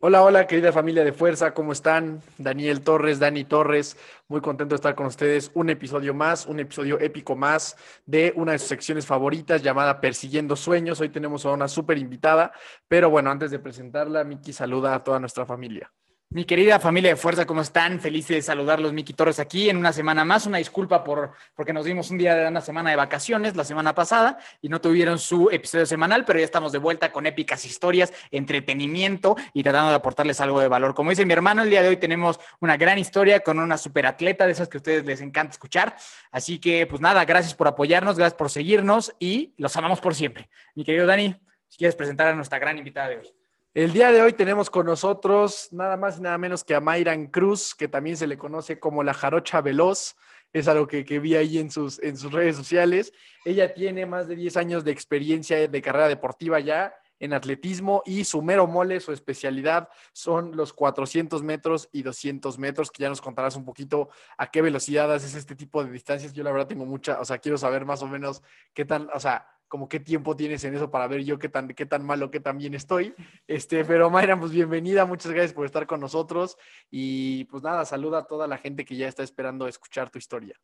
Hola, hola, querida familia de Fuerza, ¿cómo están? Daniel Torres, Dani Torres, muy contento de estar con ustedes. Un episodio más, un episodio épico más de una de sus secciones favoritas llamada Persiguiendo Sueños. Hoy tenemos a una súper invitada, pero bueno, antes de presentarla, Miki saluda a toda nuestra familia. Mi querida familia de fuerza, ¿cómo están? Feliz de saludarlos, Miki Torres, aquí en una semana más. Una disculpa por porque nos dimos un día de una semana de vacaciones la semana pasada y no tuvieron su episodio semanal, pero ya estamos de vuelta con épicas historias, entretenimiento y tratando de aportarles algo de valor. Como dice mi hermano, el día de hoy tenemos una gran historia con una superatleta de esas que a ustedes les encanta escuchar. Así que, pues nada, gracias por apoyarnos, gracias por seguirnos y los amamos por siempre. Mi querido Dani, si quieres presentar a nuestra gran invitada de hoy. El día de hoy tenemos con nosotros nada más y nada menos que a Mayran Cruz, que también se le conoce como la jarocha veloz. Es algo que, que vi ahí en sus, en sus redes sociales. Ella tiene más de 10 años de experiencia de carrera deportiva ya en atletismo y su mero mole, su especialidad son los 400 metros y 200 metros, que ya nos contarás un poquito a qué velocidad haces este tipo de distancias. Yo la verdad tengo mucha, o sea, quiero saber más o menos qué tan, o sea, como qué tiempo tienes en eso para ver yo qué tan, qué tan malo, qué tan bien estoy. Este, pero Mayra, pues bienvenida, muchas gracias por estar con nosotros y pues nada, saluda a toda la gente que ya está esperando escuchar tu historia.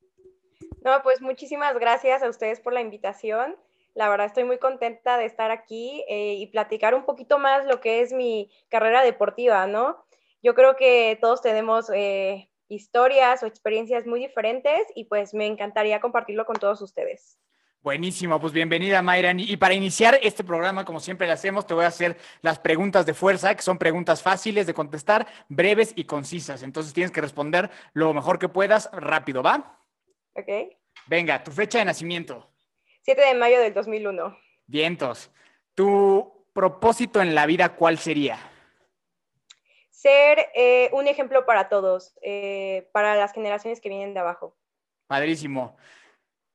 No, pues muchísimas gracias a ustedes por la invitación. La verdad estoy muy contenta de estar aquí eh, y platicar un poquito más lo que es mi carrera deportiva, ¿no? Yo creo que todos tenemos eh, historias o experiencias muy diferentes y pues me encantaría compartirlo con todos ustedes. Buenísimo, pues bienvenida Mayra. Y para iniciar este programa, como siempre le hacemos, te voy a hacer las preguntas de fuerza, que son preguntas fáciles de contestar, breves y concisas. Entonces tienes que responder lo mejor que puedas, rápido, ¿va? ¿Ok? Venga, tu fecha de nacimiento. 7 de mayo del 2001. Vientos. ¿Tu propósito en la vida cuál sería? Ser eh, un ejemplo para todos, eh, para las generaciones que vienen de abajo. Padrísimo.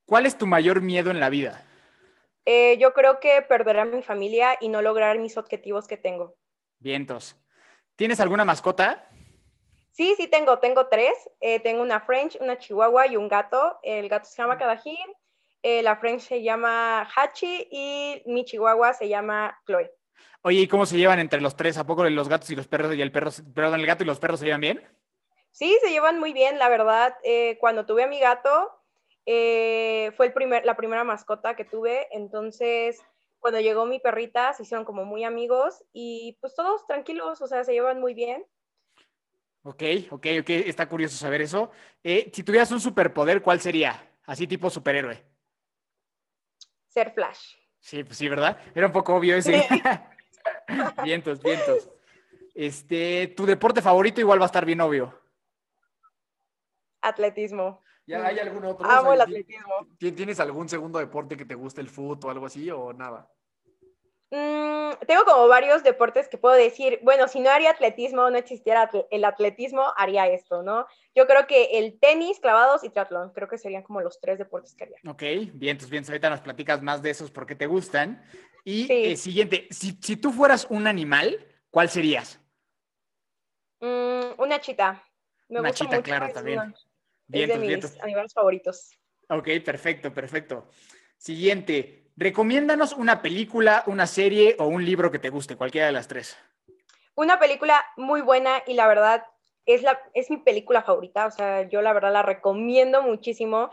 ¿Cuál es tu mayor miedo en la vida? Eh, yo creo que perder a mi familia y no lograr mis objetivos que tengo. Vientos. ¿Tienes alguna mascota? Sí, sí tengo, tengo tres. Eh, tengo una French, una Chihuahua y un gato. El gato se llama Kadajir, eh, la French se llama Hachi y mi Chihuahua se llama Chloe. Oye, ¿y cómo se llevan entre los tres? ¿A poco los gatos y los perros y el perro, perdón, el gato y los perros se llevan bien? Sí, se llevan muy bien, la verdad. Eh, cuando tuve a mi gato, eh, fue el primer, la primera mascota que tuve, entonces cuando llegó mi perrita se hicieron como muy amigos y pues todos tranquilos, o sea, se llevan muy bien. Ok, ok, ok, está curioso saber eso. Eh, si tuvieras un superpoder, ¿cuál sería? Así tipo superhéroe. Ser Flash. Sí, pues sí, ¿verdad? Era un poco obvio ese. vientos, vientos. Este, tu deporte favorito igual va a estar bien obvio. Atletismo. ¿Ya hay algún otro? Amo O el atletismo. ¿ti- ¿Tienes algún segundo deporte que te guste el fútbol o algo así o nada? Mm, tengo como varios deportes que puedo decir, bueno, si no haría atletismo, no existiera el atletismo, haría esto, ¿no? Yo creo que el tenis, clavados y triatlón, creo que serían como los tres deportes que haría. Ok, vientos, vientos. Ahorita nos platicas más de esos porque te gustan. Y Sí. eh, siguiente, si, si tú fueras un animal, ¿cuál serías? Mm, una chita. Me Una gusta chita, mucho, claro, también. Uno- es Vientos, de mis vientos. animales favoritos. Ok, perfecto, perfecto. Siguiente, recomiéndanos una película, una serie o un libro que te guste, cualquiera de las tres. Una película muy buena y la verdad es, la, es mi película favorita, o sea, yo la verdad la recomiendo muchísimo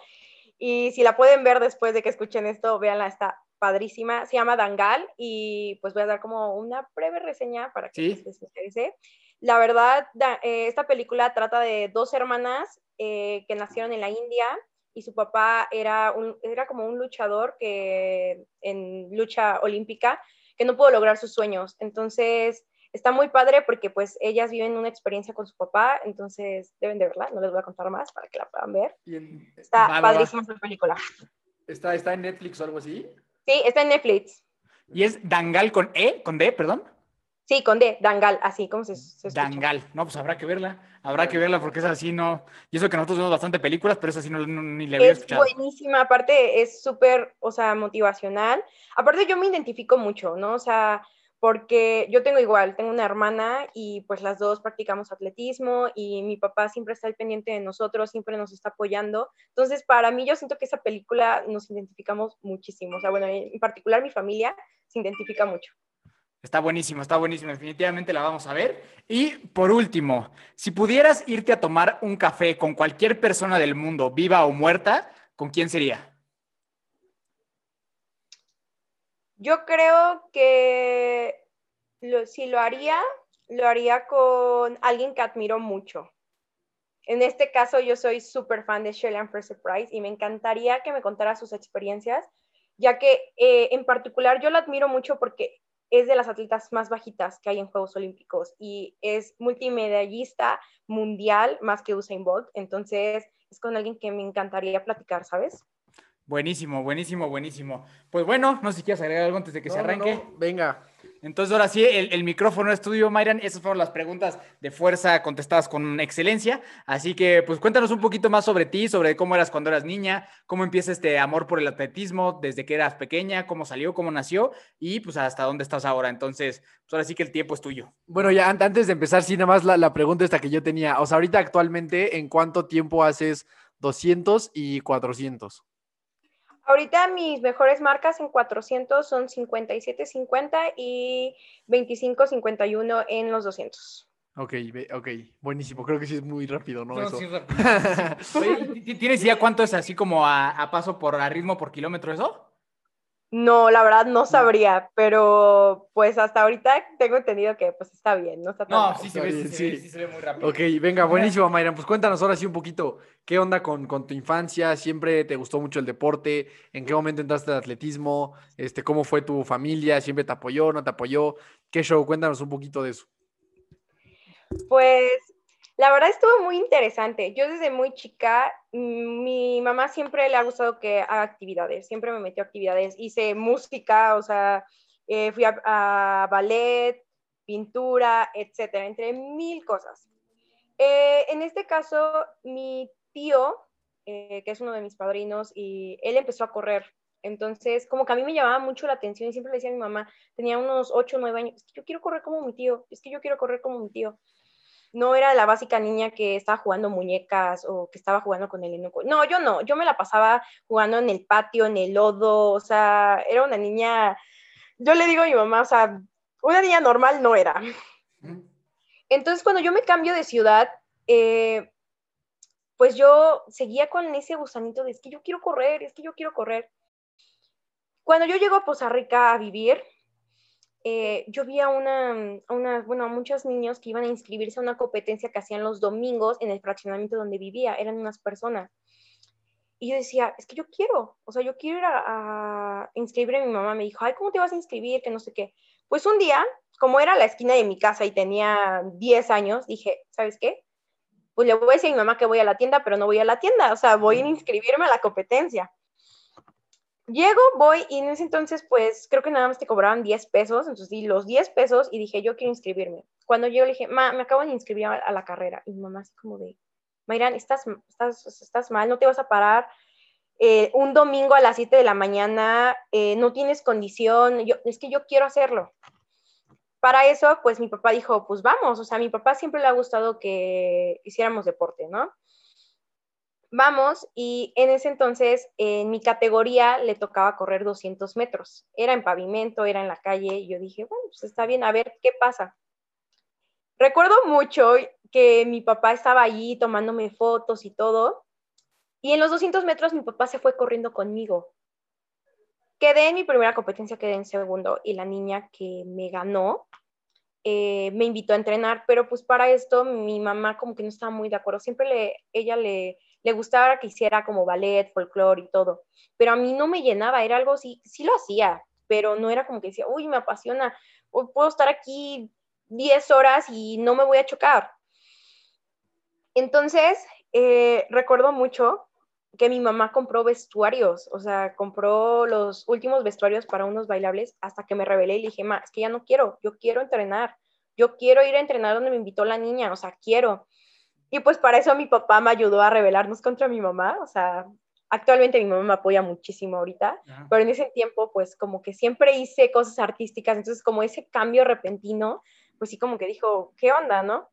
y si la pueden ver después de que escuchen esto, véanla, está padrísima, se llama Dangal y pues voy a dar como una breve reseña para que Sí. les interese. La verdad, da- eh, esta película trata de dos hermanas eh, que nacieron en la India y su papá era, un, era como un luchador que en lucha olímpica que no pudo lograr sus sueños. Entonces, está muy padre porque pues ellas viven una experiencia con su papá, entonces deben de verla, no les voy a contar más para que la puedan ver. Y en- Está Va, padrísima película. ¿Está, ¿Está en Netflix o algo así? Sí, está en Netflix. ¿Y es Dangal con E, con D, perdón? Sí, con D, Dangal, así como se, se escucha. Dangal. No, pues habrá que verla. Habrá que verla porque es así, no. Y eso que nosotros vemos bastante películas, pero eso sí no, no- ni le había Es escuchado. buenísima, aparte es súper, o sea, motivacional. Aparte yo me identifico mucho, ¿no? O sea, porque yo tengo igual, tengo una hermana y pues las dos practicamos atletismo y mi papá siempre está al pendiente de nosotros, siempre nos está apoyando. Entonces, para mí yo siento que esa película nos identificamos muchísimo. O sea, bueno, en particular mi familia se identifica mucho. Está buenísimo, está buenísimo. Definitivamente la vamos a ver. Y por último, si pudieras irte a tomar un café con cualquier persona del mundo, viva o muerta, ¿con quién sería? Yo creo que si lo haría, lo haría con alguien que admiro mucho. En este caso, yo soy súper fan de Shirley Fraser Price y me encantaría que me contara sus experiencias, ya que eh, en particular yo la admiro mucho porque es de las atletas más bajitas que hay en Juegos Olímpicos y es multimedallista mundial más que Usain Bolt. Entonces, es con alguien que me encantaría platicar, ¿sabes? Buenísimo, buenísimo, buenísimo. Pues bueno, no sé si quieres agregar algo antes de que se no, arranque. no, Venga. Entonces, ahora sí, el, el micrófono es tuyo, Mayran. Esas fueron las preguntas de fuerza contestadas con excelencia. Así que, pues cuéntanos un poquito más sobre ti, sobre cómo eras cuando eras niña, cómo empieza este amor por el atletismo desde que eras pequeña, cómo salió, cómo nació y pues hasta dónde estás ahora. Entonces, pues ahora sí que el tiempo es tuyo. Bueno, ya an- antes de empezar, sí, nada más la, la pregunta esta que yo tenía. O sea, ahorita actualmente, ¿en cuánto tiempo haces 200 y 400? Ahorita mis mejores marcas en 400 son 57.50 y 25.51 en los 200. Ok, ok, buenísimo. Creo que sí es muy rápido, ¿no? Eso. Oye, ¿t- ¿Tienes idea cuánto es así como a, a paso por a ritmo por kilómetro eso? No, la verdad no sabría, pero pues hasta ahorita tengo entendido que pues está bien, no está tan No, mal. sí se ve, sí, sí. sí se ve muy rápido. Ok, venga, buenísimo, Mayran. Pues cuéntanos ahora sí un poquito, ¿qué onda con, con tu infancia? ¿Siempre te gustó mucho el deporte? ¿En qué momento entraste al atletismo? Este, ¿Cómo fue tu familia? ¿Siempre te apoyó, no te apoyó? ¿Qué show? Cuéntanos un poquito de eso. Pues la verdad estuvo muy interesante. Yo desde muy chica, mm, mi mamá siempre le ha gustado que haga actividades, siempre me metió a actividades, hice música, o sea, eh, fui a, ballet, pintura, etcétera, entre mil cosas. Eh, en este caso, mi tío, eh, que es uno de mis padrinos, y él empezó a correr. Entonces, como que a mí me llamaba mucho la atención y siempre le decía a mi mamá, tenía unos 8 o 9 años, es que yo quiero correr como mi tío, es que yo quiero correr como mi tío. No era la básica niña que estaba jugando muñecas o que estaba jugando con el enojo. No, yo no, yo me la pasaba jugando en el patio, en el lodo, o sea, era una niña, yo le digo a mi mamá, o sea, una niña normal no era. Entonces, cuando yo me cambio de ciudad, eh, pues yo seguía con ese gusanito de es que yo quiero correr, es que yo quiero correr. Cuando yo llego a Poza Rica a vivir, eh, yo vi a una, a una, bueno, a muchos niños que iban a inscribirse a una competencia que hacían los domingos en el fraccionamiento donde vivía, eran unas personas. Y yo decía, es que yo quiero, o sea, yo quiero ir a, a inscribirme. Mi mamá me dijo, ay, ¿cómo te vas a inscribir? Que no sé qué. Pues un día, como era la esquina de mi casa y tenía 10 años, dije, ¿sabes qué? Pues le voy a decir a mi mamá que voy a la tienda, pero no voy a la tienda, o sea, voy a inscribirme a la competencia. Llego, voy y en ese entonces, pues creo que nada más te cobraban 10 pesos, entonces di los 10 pesos y dije, yo quiero inscribirme. Cuando llego le dije, ma, me acabo de inscribir a, la carrera. Y mi mamá así como de, Mayran, estás, estás, estás mal, no te vas a parar. Eh, un domingo a las 7 de la mañana, eh, no tienes condición, yo, es que yo quiero hacerlo. Para eso, pues mi papá dijo, pues vamos, o sea, a mi papá siempre le ha gustado que hiciéramos deporte, ¿no? Vamos, y en ese entonces, en mi categoría le tocaba correr 200 metros. Era en pavimento, era en la calle, y yo dije, bueno, pues está bien, a ver qué pasa. Recuerdo mucho que mi papá estaba allí tomándome fotos y todo, y en los 200 metros mi papá se fue corriendo conmigo. Quedé en mi primera competencia, quedé en segundo, y la niña que me ganó eh, me invitó a entrenar, pero pues para esto mi mamá como que no estaba muy de acuerdo. Siempre le, ella le, le gustaba que hiciera como ballet, folclore y todo, pero a mí no me llenaba, era algo, sí, sí lo hacía, pero no era como que decía, uy, me apasiona, puedo estar aquí 10 horas y no me voy a chocar. Entonces, eh, recuerdo mucho que mi mamá compró vestuarios, o sea, compró los últimos vestuarios para unos bailables hasta que me rebelé y le dije, ma, es que ya no quiero, yo quiero entrenar, yo quiero ir a entrenar donde me invitó la niña, o sea, quiero. Y pues para eso mi papá me ayudó a rebelarnos contra mi mamá, o sea, actualmente mi mamá me apoya muchísimo ahorita, pero en ese tiempo pues como que siempre hice cosas artísticas, entonces como ese cambio repentino, pues sí como que dijo, ¿qué onda, no?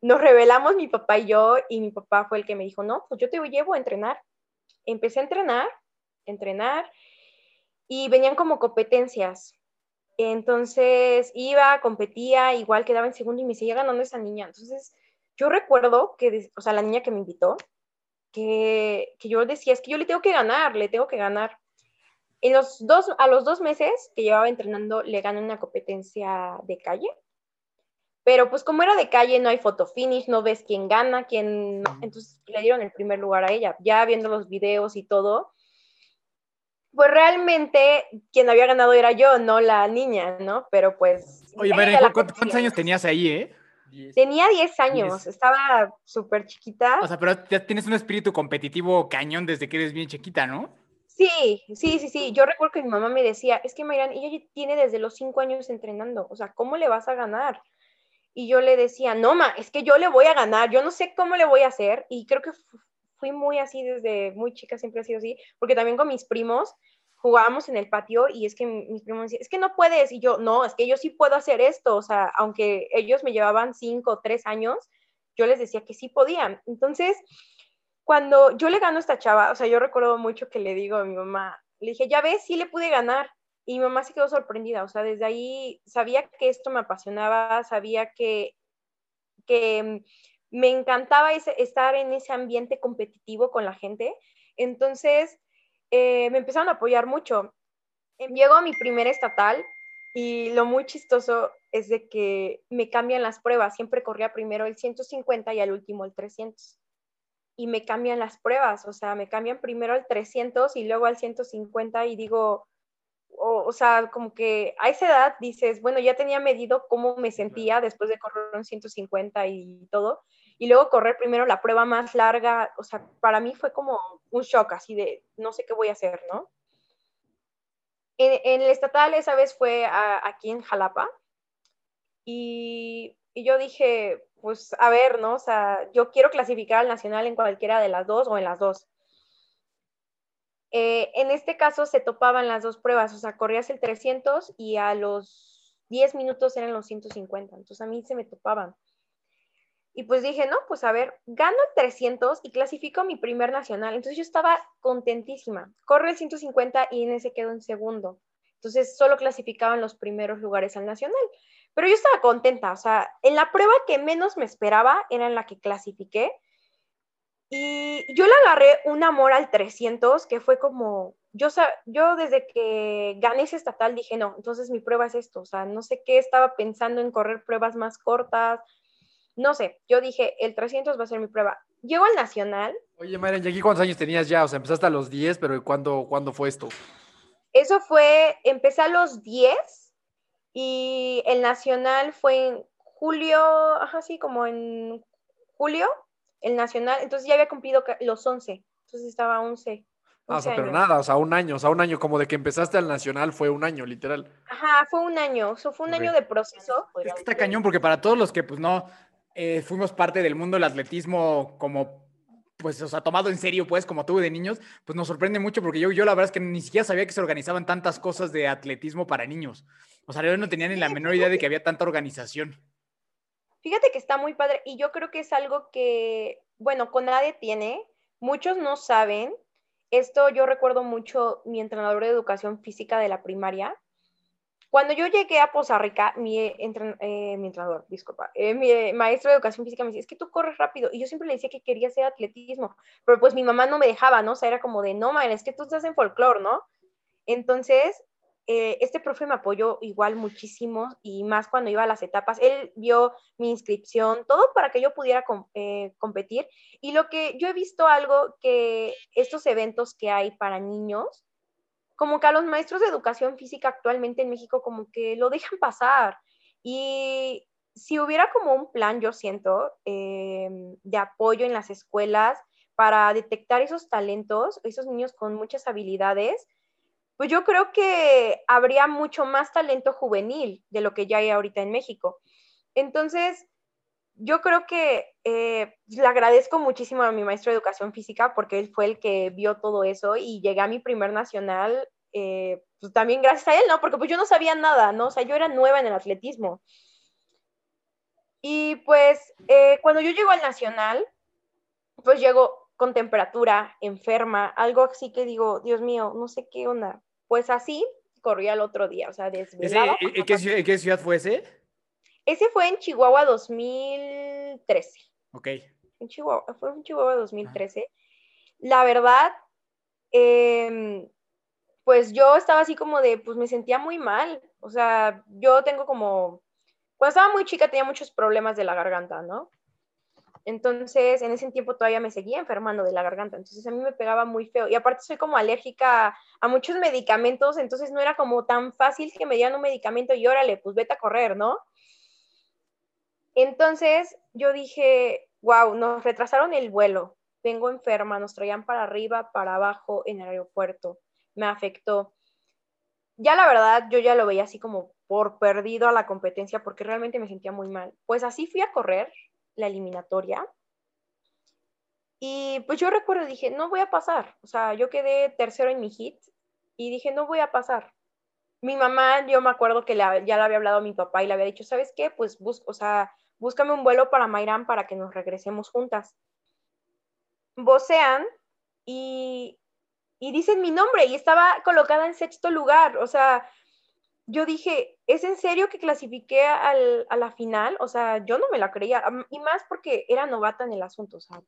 Nos revelamos mi papá y yo y mi papá fue el que me dijo, no, pues yo te llevo a entrenar. Empecé a entrenar, entrenar y venían como competencias. Entonces iba, competía, igual quedaba en segundo y me seguía ganando esa niña. Entonces yo recuerdo que, o sea, la niña que me invitó, que, que yo decía, es que yo le tengo que ganar, le tengo que ganar. En los dos, a los dos meses que llevaba entrenando, le gané una competencia de calle pero pues como era de calle, no hay photo finish, no ves quién gana, quién... Entonces le dieron el primer lugar a ella. Ya viendo los videos y todo, pues realmente quien había ganado era yo, no la niña, ¿no? Pero pues... Oye, María, ¿cuántos años tenías ahí, eh? Tenía 10 años, estaba súper chiquita. O sea, pero ya tienes un espíritu competitivo cañón desde que eres bien chiquita, ¿no? Sí, sí, sí, sí. Yo recuerdo que mi mamá me decía, es que Mayran, ella tiene desde los 5 años entrenando, o sea, ¿cómo le vas a ganar? y yo le decía, no, ma, es que yo le voy a ganar, yo no sé cómo le voy a hacer, y creo que fui muy así desde muy chica, siempre he sido así, porque también con mis primos jugábamos en el patio y es que mis primos decían, es que no puedes, y yo, no, es que yo sí puedo hacer esto, o sea, aunque ellos me llevaban cinco o tres años, yo les decía que sí podían. Entonces, cuando yo le gano a esta chava, o sea, yo recuerdo mucho que le digo a mi mamá, le dije, ya ves, sí le pude ganar. Y mi mamá se quedó sorprendida, o sea, desde ahí sabía que esto me apasionaba, sabía que, que me encantaba estar en ese ambiente competitivo con la gente. Entonces, eh, me empezaron a apoyar mucho. Llego a mi primer estatal y lo muy chistoso es de que me cambian las pruebas. Siempre corría primero el 150 y al último el 300. Y me cambian las pruebas, o sea, me cambian primero el 300 y luego al 150 y digo, o, sea, como que a esa edad dices, bueno, ya tenía medido cómo me sentía después de correr un 150 y todo, y luego correr primero la prueba más larga, o sea, para mí fue como un shock, así de, no sé qué voy a hacer, ¿no? En, el estatal esa vez fue aquí en Jalapa, y, y yo dije, pues a ver, ¿no? O sea, yo quiero clasificar al nacional en cualquiera de las dos o en las dos. Eh, en este caso se topaban las dos pruebas, o sea, corrías el 300 y a los 10 minutos eran los 150, entonces a mí se me topaban. Y pues dije, no, pues a ver, gano el 300 y clasifico mi primer nacional. Entonces yo estaba contentísima. Corre el 150 y en ese quedó en segundo. Entonces solo clasificaban los primeros lugares al nacional. Pero yo estaba contenta, o sea, en la prueba que menos me esperaba era en la que clasifiqué y yo le agarré un amor al 300 que fue como, yo, yo desde que gané ese estatal dije, no, entonces mi prueba es esto, o sea, no sé qué estaba pensando en correr pruebas más cortas, no sé, yo dije, el 300 va a ser mi prueba. Llego al Nacional. Oye, Marian, ¿y aquí cuántos años tenías ya? O sea, empezaste a los 10, pero ¿cuándo, ¿cuándo fue esto? Eso fue, empecé a los 10 y el Nacional fue en julio, ajá, sí, como en julio el nacional, entonces ya había cumplido los 11, entonces estaba 11. Ah, pero nada, o sea, un año, o sea, un año, como de que empezaste al nacional fue un año, literal. Ajá, fue un año, eso fue un año de proceso. Es que está cañón, porque para todos los que pues no eh, fuimos parte del mundo del atletismo como pues, o sea, tomado en serio, pues, como tuve de niños, pues nos sorprende mucho porque yo, yo la verdad es que ni siquiera sabía que se organizaban tantas cosas de atletismo para niños. O sea, yo no tenía ni la menor idea de que había tanta organización. Fíjate que está muy padre y yo creo que es algo que, bueno, con nadie tiene, muchos no saben. Esto yo recuerdo mucho mi entrenador de educación física de la primaria. Cuando yo llegué a Poza Rica, mi, eh, mi entrenador, disculpa, eh, mi maestro de educación física me decía, es que tú corres rápido. Y yo siempre le decía que quería hacer atletismo, pero pues mi mamá no me dejaba, ¿no? O sea, era como de, no, man, es que tú estás en folclore, ¿no? Entonces, eh, este profe me apoyó igual muchísimo y más cuando iba a las etapas. Él vio mi inscripción, todo para que yo pudiera eh, competir. Y lo que yo he visto algo que estos eventos que hay para niños, como que a los maestros de educación física actualmente en México como que lo dejan pasar. Y si hubiera como un plan, yo siento, eh, de apoyo en las escuelas para detectar esos talentos, esos niños con muchas habilidades, pues yo creo que habría mucho más talento juvenil de lo que ya hay ahorita en México. Entonces, yo creo que eh, le agradezco muchísimo a mi maestro de educación física porque él fue el que vio todo eso y llegué a mi primer nacional, eh, pues también gracias a él, ¿no? Porque pues yo no sabía nada, ¿no? O sea, yo era nueva en el atletismo. Y pues eh, cuando yo llego al nacional, pues llego con temperatura, enferma, algo así que digo, Dios mío, no sé qué onda. Pues así corrí al otro día, o sea, desvelada. ¿En qué, ciudad, qué ciudad fue ese? Ese fue en Chihuahua 2013. Ok. En Chihuahua, fue en Chihuahua 2013. La verdad, em, pues yo estaba así como de, pues me sentía muy mal. O sea, yo tengo como, cuando estaba muy chica tenía muchos problemas de la garganta, ¿no? Entonces, en ese tiempo todavía me seguía enfermando de la garganta. Entonces, a mí me pegaba muy feo. Y aparte, soy como alérgica a muchos medicamentos. Entonces, no era como tan fácil que me dieran un medicamento y órale, pues vete a correr, ¿no? Entonces, yo dije, wow, nos retrasaron el vuelo. Vengo enferma, nos traían para arriba, para abajo en el aeropuerto. Me afectó. Ya la verdad, yo ya lo veía así como por perdido a la competencia porque realmente me sentía muy mal. Pues así fui a correr la eliminatoria. Y pues yo recuerdo, dije, no voy a pasar. O sea, yo quedé tercero en mi hit y dije, no voy a pasar. Mi mamá, yo me acuerdo que ya le había hablado a mi papá y le había dicho, ¿sabes qué? Pues busco, o sea, búscame un vuelo para Mairán para que nos regresemos juntas. Vocean y, y dicen mi nombre y estaba colocada en sexto lugar. O sea, yo dije, ¿es en serio que clasifiqué al, a la final? O sea, yo no me la creía, y más porque era novata en el asunto, o sea,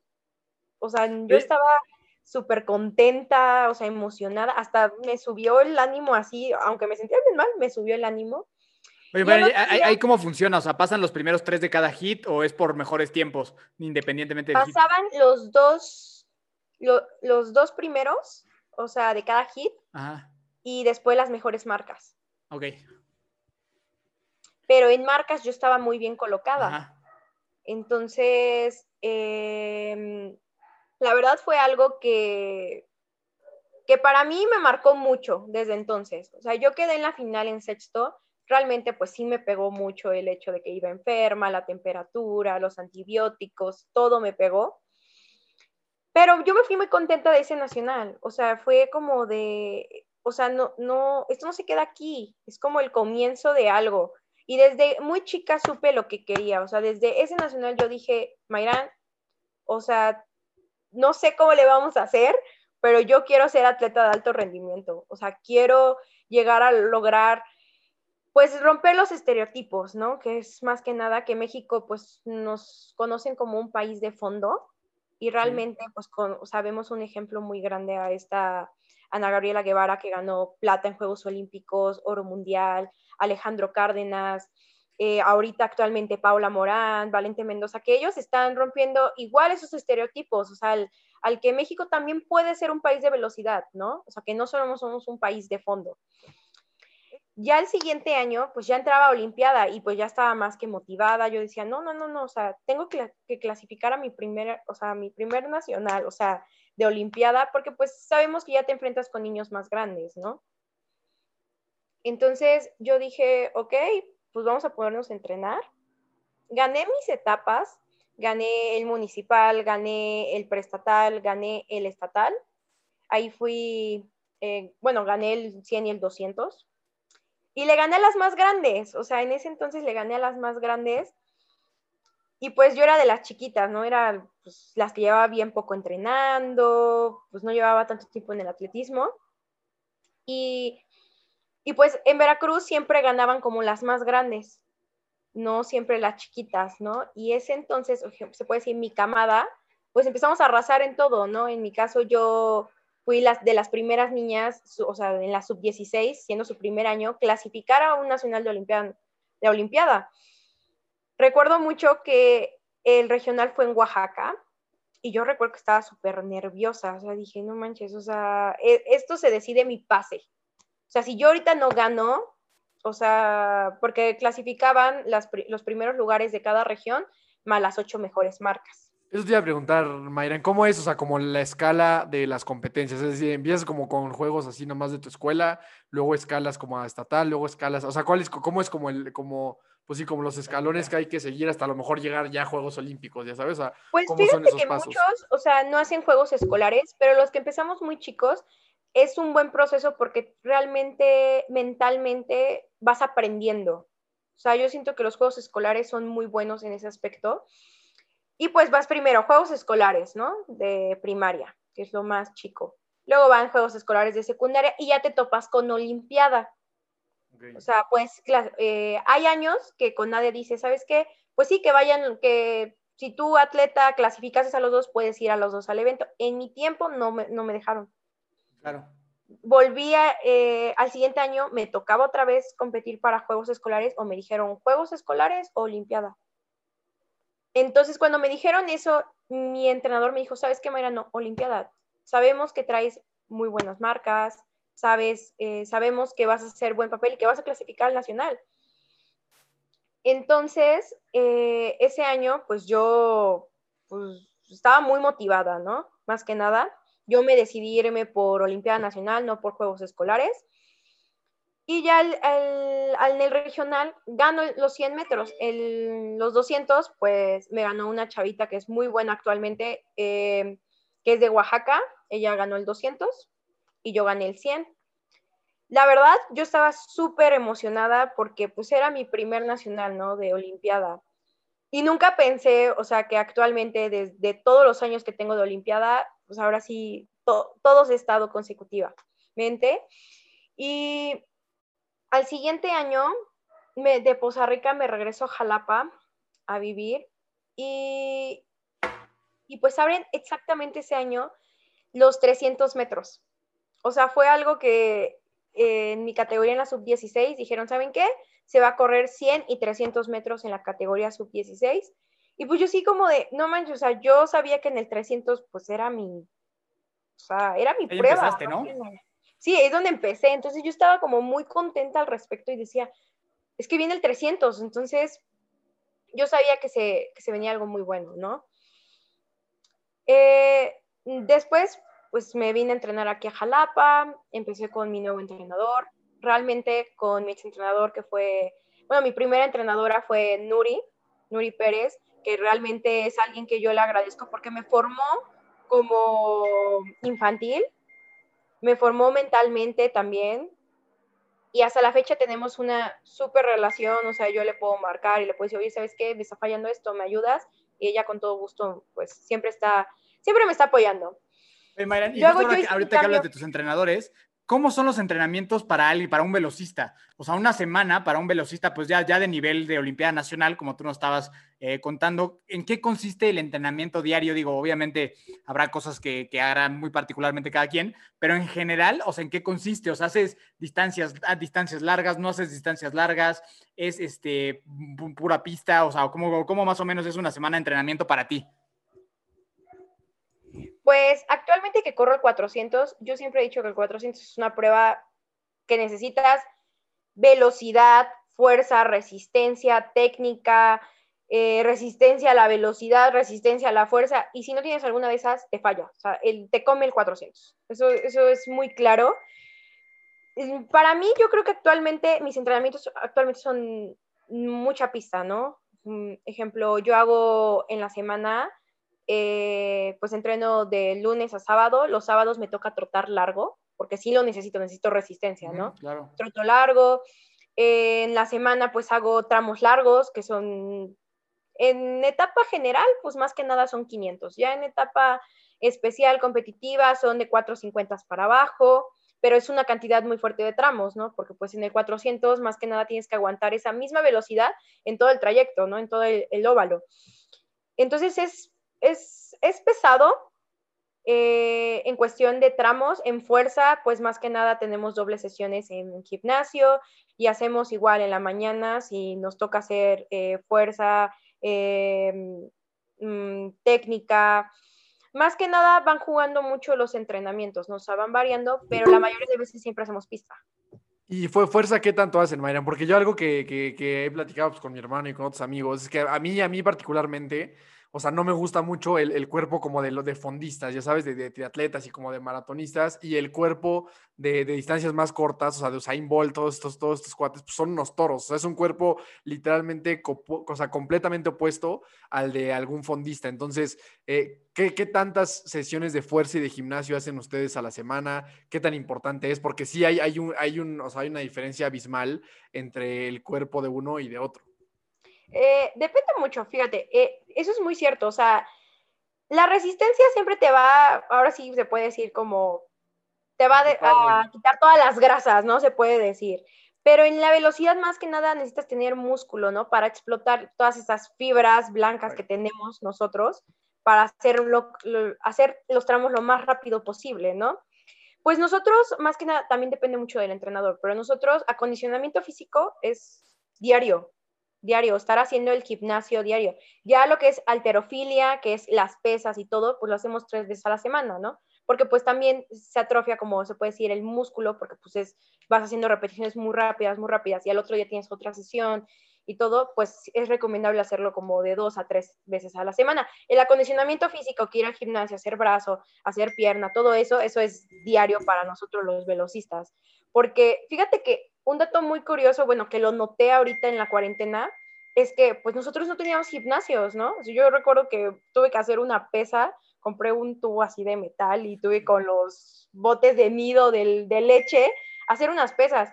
o sea yo estaba súper contenta, o sea, emocionada, hasta me subió el ánimo así, aunque me sentía bien mal, me subió el ánimo. Oye, pero ¿ahí cómo funciona? O sea, ¿pasan los primeros tres de cada hit o es por mejores tiempos, independientemente del Pasaban los dos, los dos primeros, o sea, de cada hit, y después las mejores marcas. Ok. Pero en marcas yo estaba muy bien colocada. Entonces, em, la verdad fue algo que, que para mí me marcó mucho desde entonces. O sea, yo quedé en la final en sexto. Realmente, pues sí me pegó mucho el hecho de que iba enferma, la temperatura, los antibióticos, todo me pegó. Pero yo me fui muy contenta de ese nacional. O sea, fue como de, o sea, no, no, esto no se queda aquí, es como el comienzo de algo. Y desde muy chica supe lo que quería, o sea, desde ese nacional yo dije, Mayrán, o sea, no sé cómo le vamos a hacer, pero yo quiero ser atleta de alto rendimiento, o sea, quiero llegar a lograr, pues, romper los estereotipos, ¿no? Que es más que nada que México, pues, nos conocen como un país de fondo y realmente, pues, sabemos un ejemplo muy grande a esta Ana Gabriela Guevara, que ganó plata en Juegos Olímpicos, oro mundial, Alejandro Cárdenas, eh, ahorita actualmente Paula Morán, Valente Mendoza, que ellos están rompiendo igual esos estereotipos, o sea, al, que México también puede ser un país de velocidad, ¿no? O sea, que no solo somos un país de fondo. Ya el siguiente año, pues ya entraba a Olimpiada y pues ya estaba más que motivada. Yo decía, no, no, no, no, o sea, tengo que, clasificar a mi primer, o sea, mi primer nacional, o sea, de Olimpiada, porque pues sabemos que ya te enfrentas con niños más grandes, ¿no? Entonces yo dije, ok, pues vamos a ponernos a entrenar. Gané mis etapas, gané el municipal, gané el preestatal, gané el estatal. Ahí fui, eh, bueno, gané el 100 y el 200. Y le gané a las más grandes, o sea, en ese entonces le gané a las más grandes y pues yo era de las chiquitas, ¿no? Era pues, las que llevaba bien poco entrenando, pues no llevaba tanto tiempo en el atletismo. Y, y pues en Veracruz siempre ganaban como las más grandes, no siempre las chiquitas, ¿no? Y ese entonces, se puede decir, mi camada, pues empezamos a arrasar en todo, ¿no? En mi caso yo fui las, de las primeras niñas, o sea, en la sub-16, siendo su primer año, clasificar a un nacional de Olimpiada. Recuerdo mucho que el regional fue en Oaxaca y yo recuerdo que estaba súper nerviosa, o sea, dije, no manches, o sea, e, esto se decide mi pase. O sea, si yo ahorita no gano, o sea, porque clasificaban los primeros lugares de cada región más las ocho mejores marcas. Eso te iba a preguntar, Mayran, ¿cómo es? O sea, como la escala de las competencias. Es decir, empiezas como con juegos así nomás de tu escuela, luego escalas como a estatal, luego escalas. O sea, ¿cuál es, ¿cómo es como el, como, pues sí, como los escalones que hay que seguir hasta a lo mejor llegar ya a Juegos Olímpicos, ya sabes? O sea, Pues ¿cómo son fíjate esos que pasos? muchos, o sea, no hacen juegos escolares, pero los que empezamos muy chicos es un buen proceso porque realmente mentalmente vas aprendiendo. O sea, yo siento que los juegos escolares son muy buenos en ese aspecto. Y pues vas primero, juegos escolares, ¿no? De primaria, que es lo más chico. Luego van juegos escolares de secundaria y ya te topas con Olimpiada. O sea, pues eh, hay años que con nadie dice, ¿sabes qué? Pues sí, que vayan, que si tú atleta clasificas a los dos, puedes ir a los dos al evento. En mi tiempo no me, no me dejaron. Claro. Volvía eh, al siguiente año, me tocaba otra vez competir para Juegos Escolares o me dijeron Juegos Escolares o Olimpiada. Entonces, cuando me dijeron eso, mi entrenador me dijo, ¿sabes qué, Mayra? No, Olimpiada. Sabemos que traes muy buenas marcas, sabes, eh, sabemos que vas a hacer buen papel y que vas a clasificar al nacional. Entonces, eh, ese año, pues yo pues, estaba muy motivada, ¿no? Más que nada, yo me decidí irme por Olimpiada Nacional, no por Juegos Escolares. Y ya al- al- en el regional gano los 100 metros. El- los 200, pues me ganó una chavita que es muy buena actualmente, eh, que es de Oaxaca. Ella ganó el 200 y yo gané el 100. La verdad, yo estaba súper emocionada porque pues era mi primer nacional, ¿no? De Olimpiada. Y nunca pensé, o sea, que actualmente desde todos los años que tengo de Olimpiada, pues ahora sí, to- todos he estado consecutivamente. Y al siguiente año, me, de Poza Rica me regreso a Jalapa a vivir y, y pues abren exactamente ese año los 300 metros. O sea, fue algo que eh, en mi categoría en la sub-16 dijeron, ¿saben qué? Se va a correr 100 y 300 metros en la categoría sub-16. Y pues yo sí como de, no manches, o sea, yo sabía que en el 300 pues era mi, o sea, era mi Ahí prueba. empezaste, ¿no? nada. Sí, es donde empecé. Entonces yo estaba como muy contenta al respecto y decía, es que viene el 300, entonces yo sabía que se, que se venía algo muy bueno, ¿no? Eh, después, pues me vine a entrenar aquí a Jalapa, empecé con mi nuevo entrenador, realmente con mi ex entrenador que fue, bueno, mi primera entrenadora fue Nuri, Nuri Pérez, que realmente es alguien que yo le agradezco porque me formó como infantil, me formó mentalmente también. Y hasta la fecha tenemos una súper relación, o sea, yo le puedo marcar y le puedo decir, oye, ¿sabes qué? Me está fallando esto, ¿me ayudas? Y ella con todo gusto, pues siempre está, siempre me está apoyando. Mayran, y justo ahora yo ahorita que hablas de tus entrenadores, ¿cómo son los entrenamientos para alguien, para un velocista? O sea, una semana para un velocista, pues ya, ya de nivel de Olimpiada Nacional, como tú nos estabas eh, contando, ¿en qué consiste el entrenamiento diario? Digo, obviamente habrá cosas que, que muy particularmente cada quien, pero en general, o sea, ¿en qué consiste? O sea, ¿haces distancias, a distancias largas, no haces distancias largas? ¿Es este, pu- pura pista? O sea, ¿cómo, ¿cómo más o menos es una semana de entrenamiento para ti? Pues actualmente que corro el 400, yo siempre he dicho que el 400 es una prueba que necesitas velocidad, fuerza, resistencia, técnica, eh, resistencia a la velocidad, resistencia a la fuerza, y si no tienes alguna de esas, te falla, o sea, el, te come el 400. Eso, eso es muy claro. Mm, Para mí, yo creo que actualmente mis entrenamientos actualmente son mucha pista, ¿no? Mm, Ejemplo, yo hago en la semana eh, pues entreno de lunes a sábado. Los sábados me toca trotar largo, porque sí lo necesito, necesito resistencia, ¿no? Ujú, Claro. Troto largo. Eh, en la semana pues hago tramos largos, que son, en etapa general, pues más que nada son 500. Ya en etapa especial competitiva son de 450 para abajo, pero es una cantidad muy fuerte de tramos, ¿no? Porque pues en el 400 más que nada tienes que aguantar esa misma velocidad en todo el trayecto, ¿no? En todo el, el óvalo. Entonces es, es, es pesado eh, en cuestión de tramos, en fuerza, pues más que nada tenemos dobles sesiones en gimnasio y hacemos igual en la mañana si nos toca hacer eh, fuerza, eh, mm, técnica. Más que nada van jugando mucho los entrenamientos, ¿no? O sea, van variando, pero la mayoría de veces siempre hacemos pista. ¿Y fue fuerza qué tanto hacen, Mayran? Porque yo algo que, que- que he platicado pues, con mi hermano y con otros amigos es que a mí, a mí particularmente, o sea, no me gusta mucho el, el cuerpo como de los de fondistas, ya sabes, de, triatletas y como de maratonistas, y el cuerpo de, de distancias más cortas, o sea, de Usain Bolt, todos estos, todos estos cuates, pues son unos toros, o sea, es un cuerpo literalmente, o sea, completamente opuesto al de algún fondista. Entonces, eh, ¿qué, qué tantas sesiones de fuerza y de gimnasio hacen ustedes a la semana? ¿Qué tan importante es? Porque sí hay, hay, un, hay, un, o sea, hay una diferencia abismal entre el cuerpo de uno y de otro. Eh, depende mucho, fíjate, eh, eso es muy cierto, o sea, la resistencia siempre te va, ahora sí se puede decir como, te va de- a quitar todas las grasas, ¿no? Se puede decir. Pero en la velocidad más que nada necesitas tener músculo, ¿no? Para explotar todas esas fibras blancas que tenemos nosotros para hacer, lo- lo- hacer los tramos lo más rápido posible, ¿no? Pues nosotros, más que nada, también depende mucho del entrenador, pero nosotros, acondicionamiento físico es diario, diario, estar haciendo el gimnasio diario. Ya lo que es alterofilia, que es las pesas y todo, pues lo hacemos tres veces a la semana, ¿no? Porque pues también se atrofia, como se puede decir, el músculo, porque pues es, vas haciendo repeticiones muy rápidas, muy rápidas, y al otro día tienes otra sesión y todo, pues es recomendable hacerlo como de dos a tres veces a la semana. El acondicionamiento físico, que ir al gimnasio, hacer brazo, hacer pierna, todo eso, eso es diario para nosotros los velocistas. Porque fíjate que un dato muy curioso, bueno, que lo noté ahorita en la cuarentena, es que pues nosotros no teníamos gimnasios, ¿no? O sea, yo recuerdo que tuve que hacer una pesa, compré un tubo así de metal y tuve con los botes de nido del, de leche hacer unas pesas.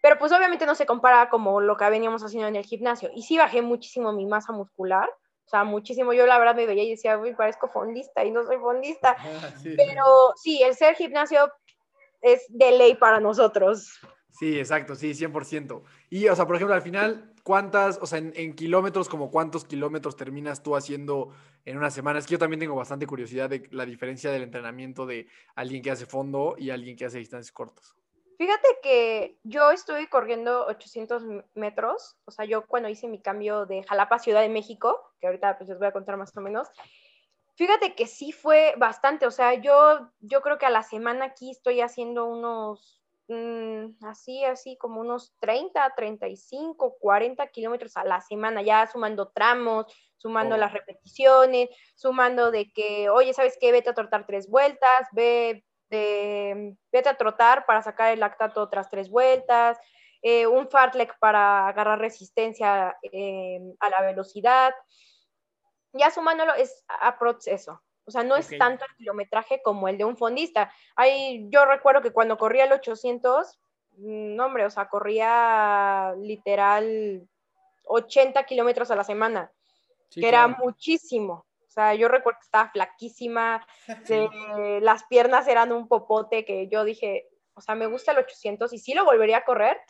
Pero pues obviamente no se compara como lo que veníamos haciendo en el gimnasio. Y sí bajé muchísimo mi masa muscular, o sea, muchísimo. Yo la verdad me veía y decía, uy, parezco fondista y no soy fondista. Pero sí, el ser gimnasio es de ley para nosotros. Sí, exacto, sí, 100%. Y, o sea, por ejemplo, al final, ¿cuántas, o sea, en, kilómetros, como cuántos kilómetros terminas tú haciendo en una semana? Es que yo también tengo bastante curiosidad de la diferencia del entrenamiento de alguien que hace fondo y alguien que hace distancias cortas. Fíjate que yo estuve corriendo 800 metros, o sea, yo cuando hice mi cambio de Jalapa a Ciudad de México, que ahorita pues les voy a contar más o menos, fíjate que sí fue bastante, o sea, yo, yo creo que a la semana aquí estoy haciendo unos, mm, así, así, como unos 30, 35, 40 kilómetros a la semana, ya sumando tramos, sumando Oh. las repeticiones, sumando de que, oye, ¿sabes qué? Vete a trotar tres vueltas, ve de vete a trotar para sacar el lactato otras tres vueltas, eh, un fartlek para agarrar resistencia eh, a la velocidad. Ya sumándolo es aprox eso. O sea, no es tanto el kilometraje como el de un fondista. Ahí, yo recuerdo que cuando corría el 800, mm, no hombre, o sea, corría literal 80 kilómetros a la semana, Sí, que era muchísimo. O sea, yo recuerdo que estaba flaquísima, de- las piernas eran un popote que yo dije, o sea, me gusta el 800 y sí lo volvería a correr,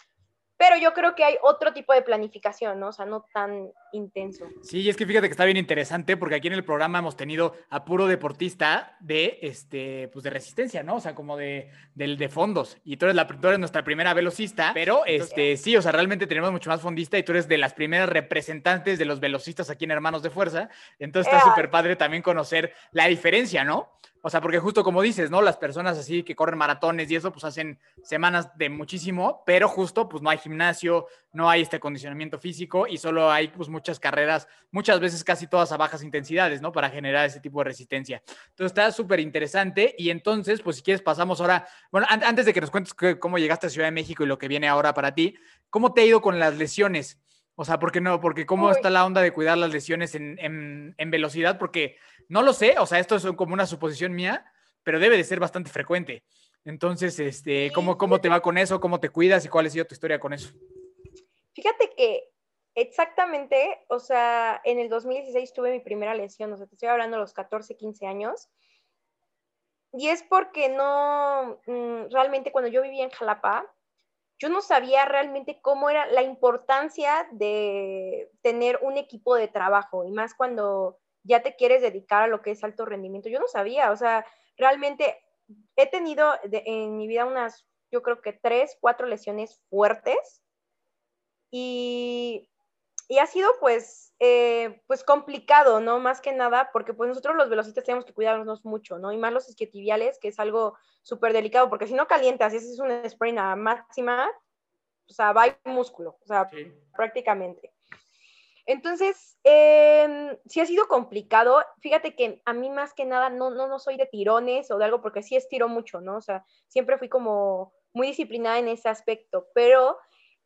pero yo creo que hay otro tipo de planificación, ¿no? O sea, no tan intenso. Sí, y es que fíjate que está bien interesante porque aquí en el programa hemos tenido a puro deportista de, este, pues de resistencia, ¿no? O sea, como de, del de fondos. Y tú eres, la, tú eres nuestra primera velocista, pero este, sí, o sea, realmente tenemos mucho más fondista y tú eres de las primeras representantes de los velocistas aquí en Hermanos de Fuerza. Entonces está ¡Ea! súper padre también conocer la diferencia, ¿no? O sea, porque justo como dices, ¿no? Las personas así que corren maratones y eso, pues hacen semanas de muchísimo, pero justo pues no hay gimnasio, no hay este acondicionamiento físico y solo hay pues muchas carreras, muchas veces casi todas a bajas intensidades, ¿no? Para generar ese tipo de resistencia. Entonces está súper interesante y entonces, pues si quieres pasamos ahora, bueno, an- antes de que nos cuentes que- cómo llegaste a Ciudad de México y lo que viene ahora para ti, ¿cómo te ha ido con las lesiones? O sea, ¿por qué no? Porque cómo Uy. está la onda de cuidar las lesiones en, en- en velocidad, porque no lo sé, o sea, esto es como una suposición mía, pero debe de ser bastante frecuente. Entonces, este, ¿cómo, ¿cómo te va con eso? ¿Cómo te cuidas y cuál ha sido tu historia con eso? Fíjate que exactamente, o sea, en el 2016 tuve mi primera lesión, o sea, te estoy hablando de los 14, 15 años. Y es porque no, mm, realmente cuando yo vivía en Jalapa, yo no sabía realmente cómo era la importancia de tener un equipo de trabajo, y más cuando ya te quieres dedicar a lo que es alto rendimiento. Yo no sabía, o sea, realmente he tenido en mi vida unas, yo creo que tres, cuatro lesiones fuertes y, y ha sido pues, eh, pues complicado, ¿no? Más que nada, porque pues nosotros los velocistas tenemos que cuidarnos mucho, ¿no? Y más los isquiotibiales, que es algo súper delicado, porque si no calientas, ese es un sprain a máxima, o sea, va a músculo, o sea, prácticamente. Entonces, eh, sí ha sido complicado. Fíjate que a mí más que nada no, no, no soy de tirones o de algo, porque sí estiro mucho, ¿no? O sea, siempre fui como muy disciplinada en ese aspecto, pero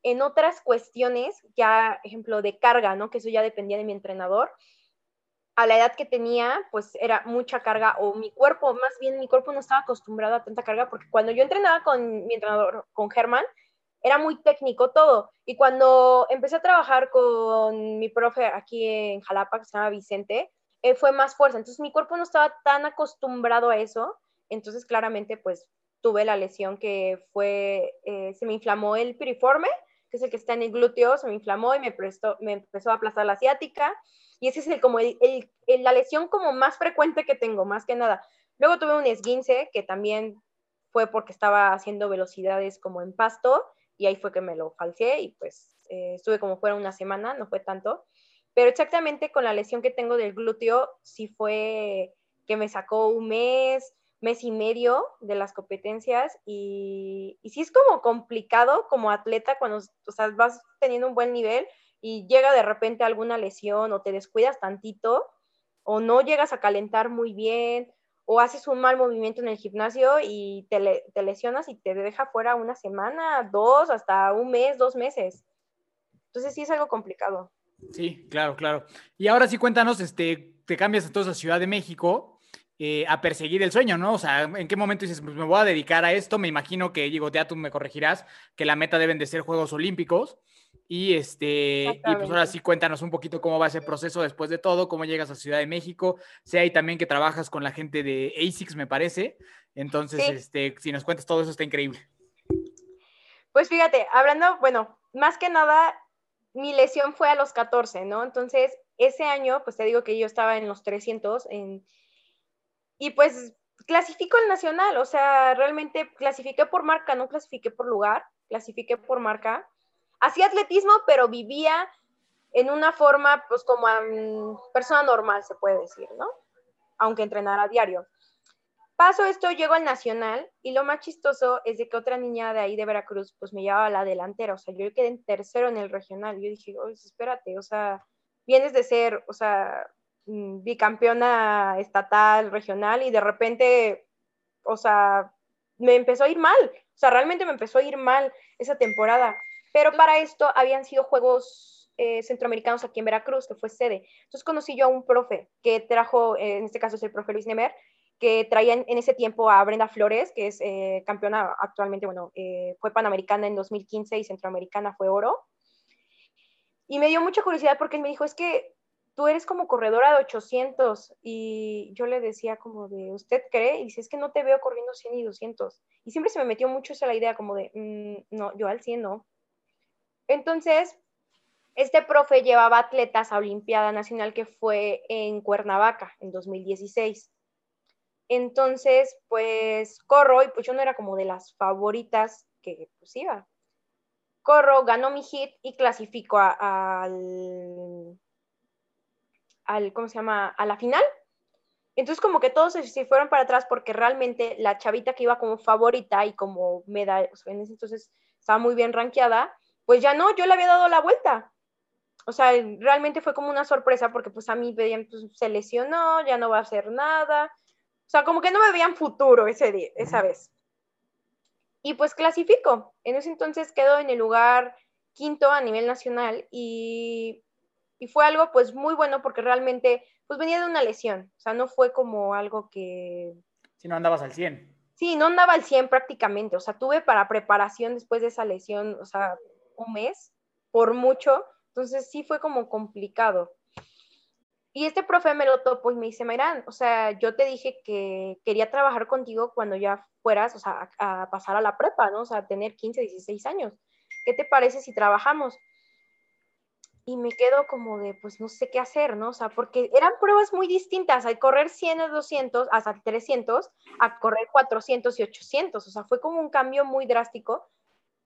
en otras cuestiones, ya ejemplo de carga, ¿no? Que eso ya dependía de mi entrenador. A la edad que tenía, pues era mucha carga, o mi cuerpo, más bien mi cuerpo no estaba acostumbrado a tanta carga, porque cuando yo entrenaba con mi entrenador, con Germán, era muy técnico todo. Y cuando empecé a trabajar con mi profe aquí en Jalapa, que se llama Vicente, eh, fue más fuerza. Entonces mi cuerpo no estaba tan acostumbrado a eso. Entonces claramente pues tuve la lesión que fue, eh, se me inflamó el piriforme, que es el que está en el glúteo, se me inflamó y me, prestó, me empezó a aplastar la asiática. Y ese es el, como el, la lesión como más frecuente que tengo, más que nada. Luego tuve un esguince que también fue porque estaba haciendo velocidades como en pasto y ahí fue que me lo falseé y pues eh, estuve como fuera una semana, no fue tanto. Pero exactamente con la lesión que tengo del glúteo, sí fue que me sacó un mes, mes y medio de las competencias y, y sí es como complicado como atleta cuando o sea, vas teniendo un buen nivel y llega de repente alguna lesión o te descuidas tantito o no llegas a calentar muy bien o haces un mal movimiento en el gimnasio y te, te lesionas y te deja fuera una semana, dos, hasta un mes, dos meses. Entonces sí es algo complicado. Sí, claro, claro. Y ahora sí cuéntanos, este, te cambias entonces a Ciudad de México eh, a perseguir el sueño, ¿no? O sea, ¿en qué momento dices, pues me voy a dedicar a esto? Me imagino que, digo, ya tú me corregirás, que la meta deben de ser Juegos Olímpicos. Y este, y pues ahora sí cuéntanos un poquito cómo va ese proceso después de todo, cómo llegas a Ciudad de México. Sé ahí también que trabajas con la gente de ASICS, me parece. Entonces, este, si nos cuentas todo eso, está increíble. Pues fíjate, hablando, bueno, más que nada, mi lesión fue a los 14, ¿no? Entonces, ese año, pues te digo que yo estaba en los 300 en, y pues clasifico el nacional, o sea, realmente clasifiqué por marca, no clasifiqué por lugar, clasifiqué por marca. Hacía atletismo, pero vivía en una forma, pues como persona normal, se puede decir, ¿no? Aunque entrenara a diario. Paso esto, llego al nacional y lo más chistoso es de que otra niña de ahí de Veracruz, pues me llevaba a la delantera, o sea, yo quedé en tercero en el regional. Yo dije, oye, espérate, o sea, vienes de ser, o sea, Mm, bicampeona estatal, regional, y de repente, o sea, me empezó a ir mal. O sea, realmente me empezó a ir mal esa temporada. Pero para esto habían sido Juegos eh, Centroamericanos aquí en Veracruz, que fue sede. Entonces conocí yo a un profe que trajo, eh, en este caso es el profe Luis Nemer, que traía en, ese tiempo a Brenda Flores, que es eh, campeona actualmente, bueno, fue panamericana en 2015 y centroamericana fue oro. Y me dio mucha curiosidad porque él me dijo, es que tú eres como corredora de 800 y yo le decía como de, ¿usted cree? Y dice, es que no te veo corriendo 100 y 200. Y siempre se me metió mucho esa la idea como de, mm, no, yo al 100 no. Entonces, este profe llevaba atletas a Olimpiada Nacional que fue en Cuernavaca en 2016. Entonces, pues corro y pues yo no era como de las favoritas que pues iba. Corro, ganó mi hit y clasifico al al, ¿cómo se llama? A la final. Entonces como que todos se, fueron para atrás porque realmente la chavita que iba como favorita y como medalla, o sea, en ese entonces estaba muy bien rankeada, pues ya no, yo le había dado la vuelta. O sea, realmente fue como una sorpresa porque pues a mí veían, pues se lesionó, ya no va a hacer nada. O sea, como que no me veían futuro ese día, esa vez. Y pues clasifico. En ese entonces quedo en el lugar quinto a nivel nacional y y fue algo pues muy bueno porque realmente pues venía de una lesión, o sea, no fue como algo que... Si no andabas al 100. Sí, no andaba al 100 prácticamente, o sea, tuve para preparación después de esa lesión, o sea, un mes, por mucho, entonces sí fue como complicado. Y este profe me lo topó y me dice, Mayrán, o sea, yo te dije que quería trabajar contigo cuando ya fueras, o sea, a, a pasar a la prepa, ¿no? O sea, tener 15, 16 años. ¿Qué te parece si trabajamos? Y me quedo como de, pues no sé qué hacer, ¿no? O sea, porque eran pruebas muy distintas, al correr 100 a 200, hasta 300, a correr 400 y 800, o sea, fue como un cambio muy drástico.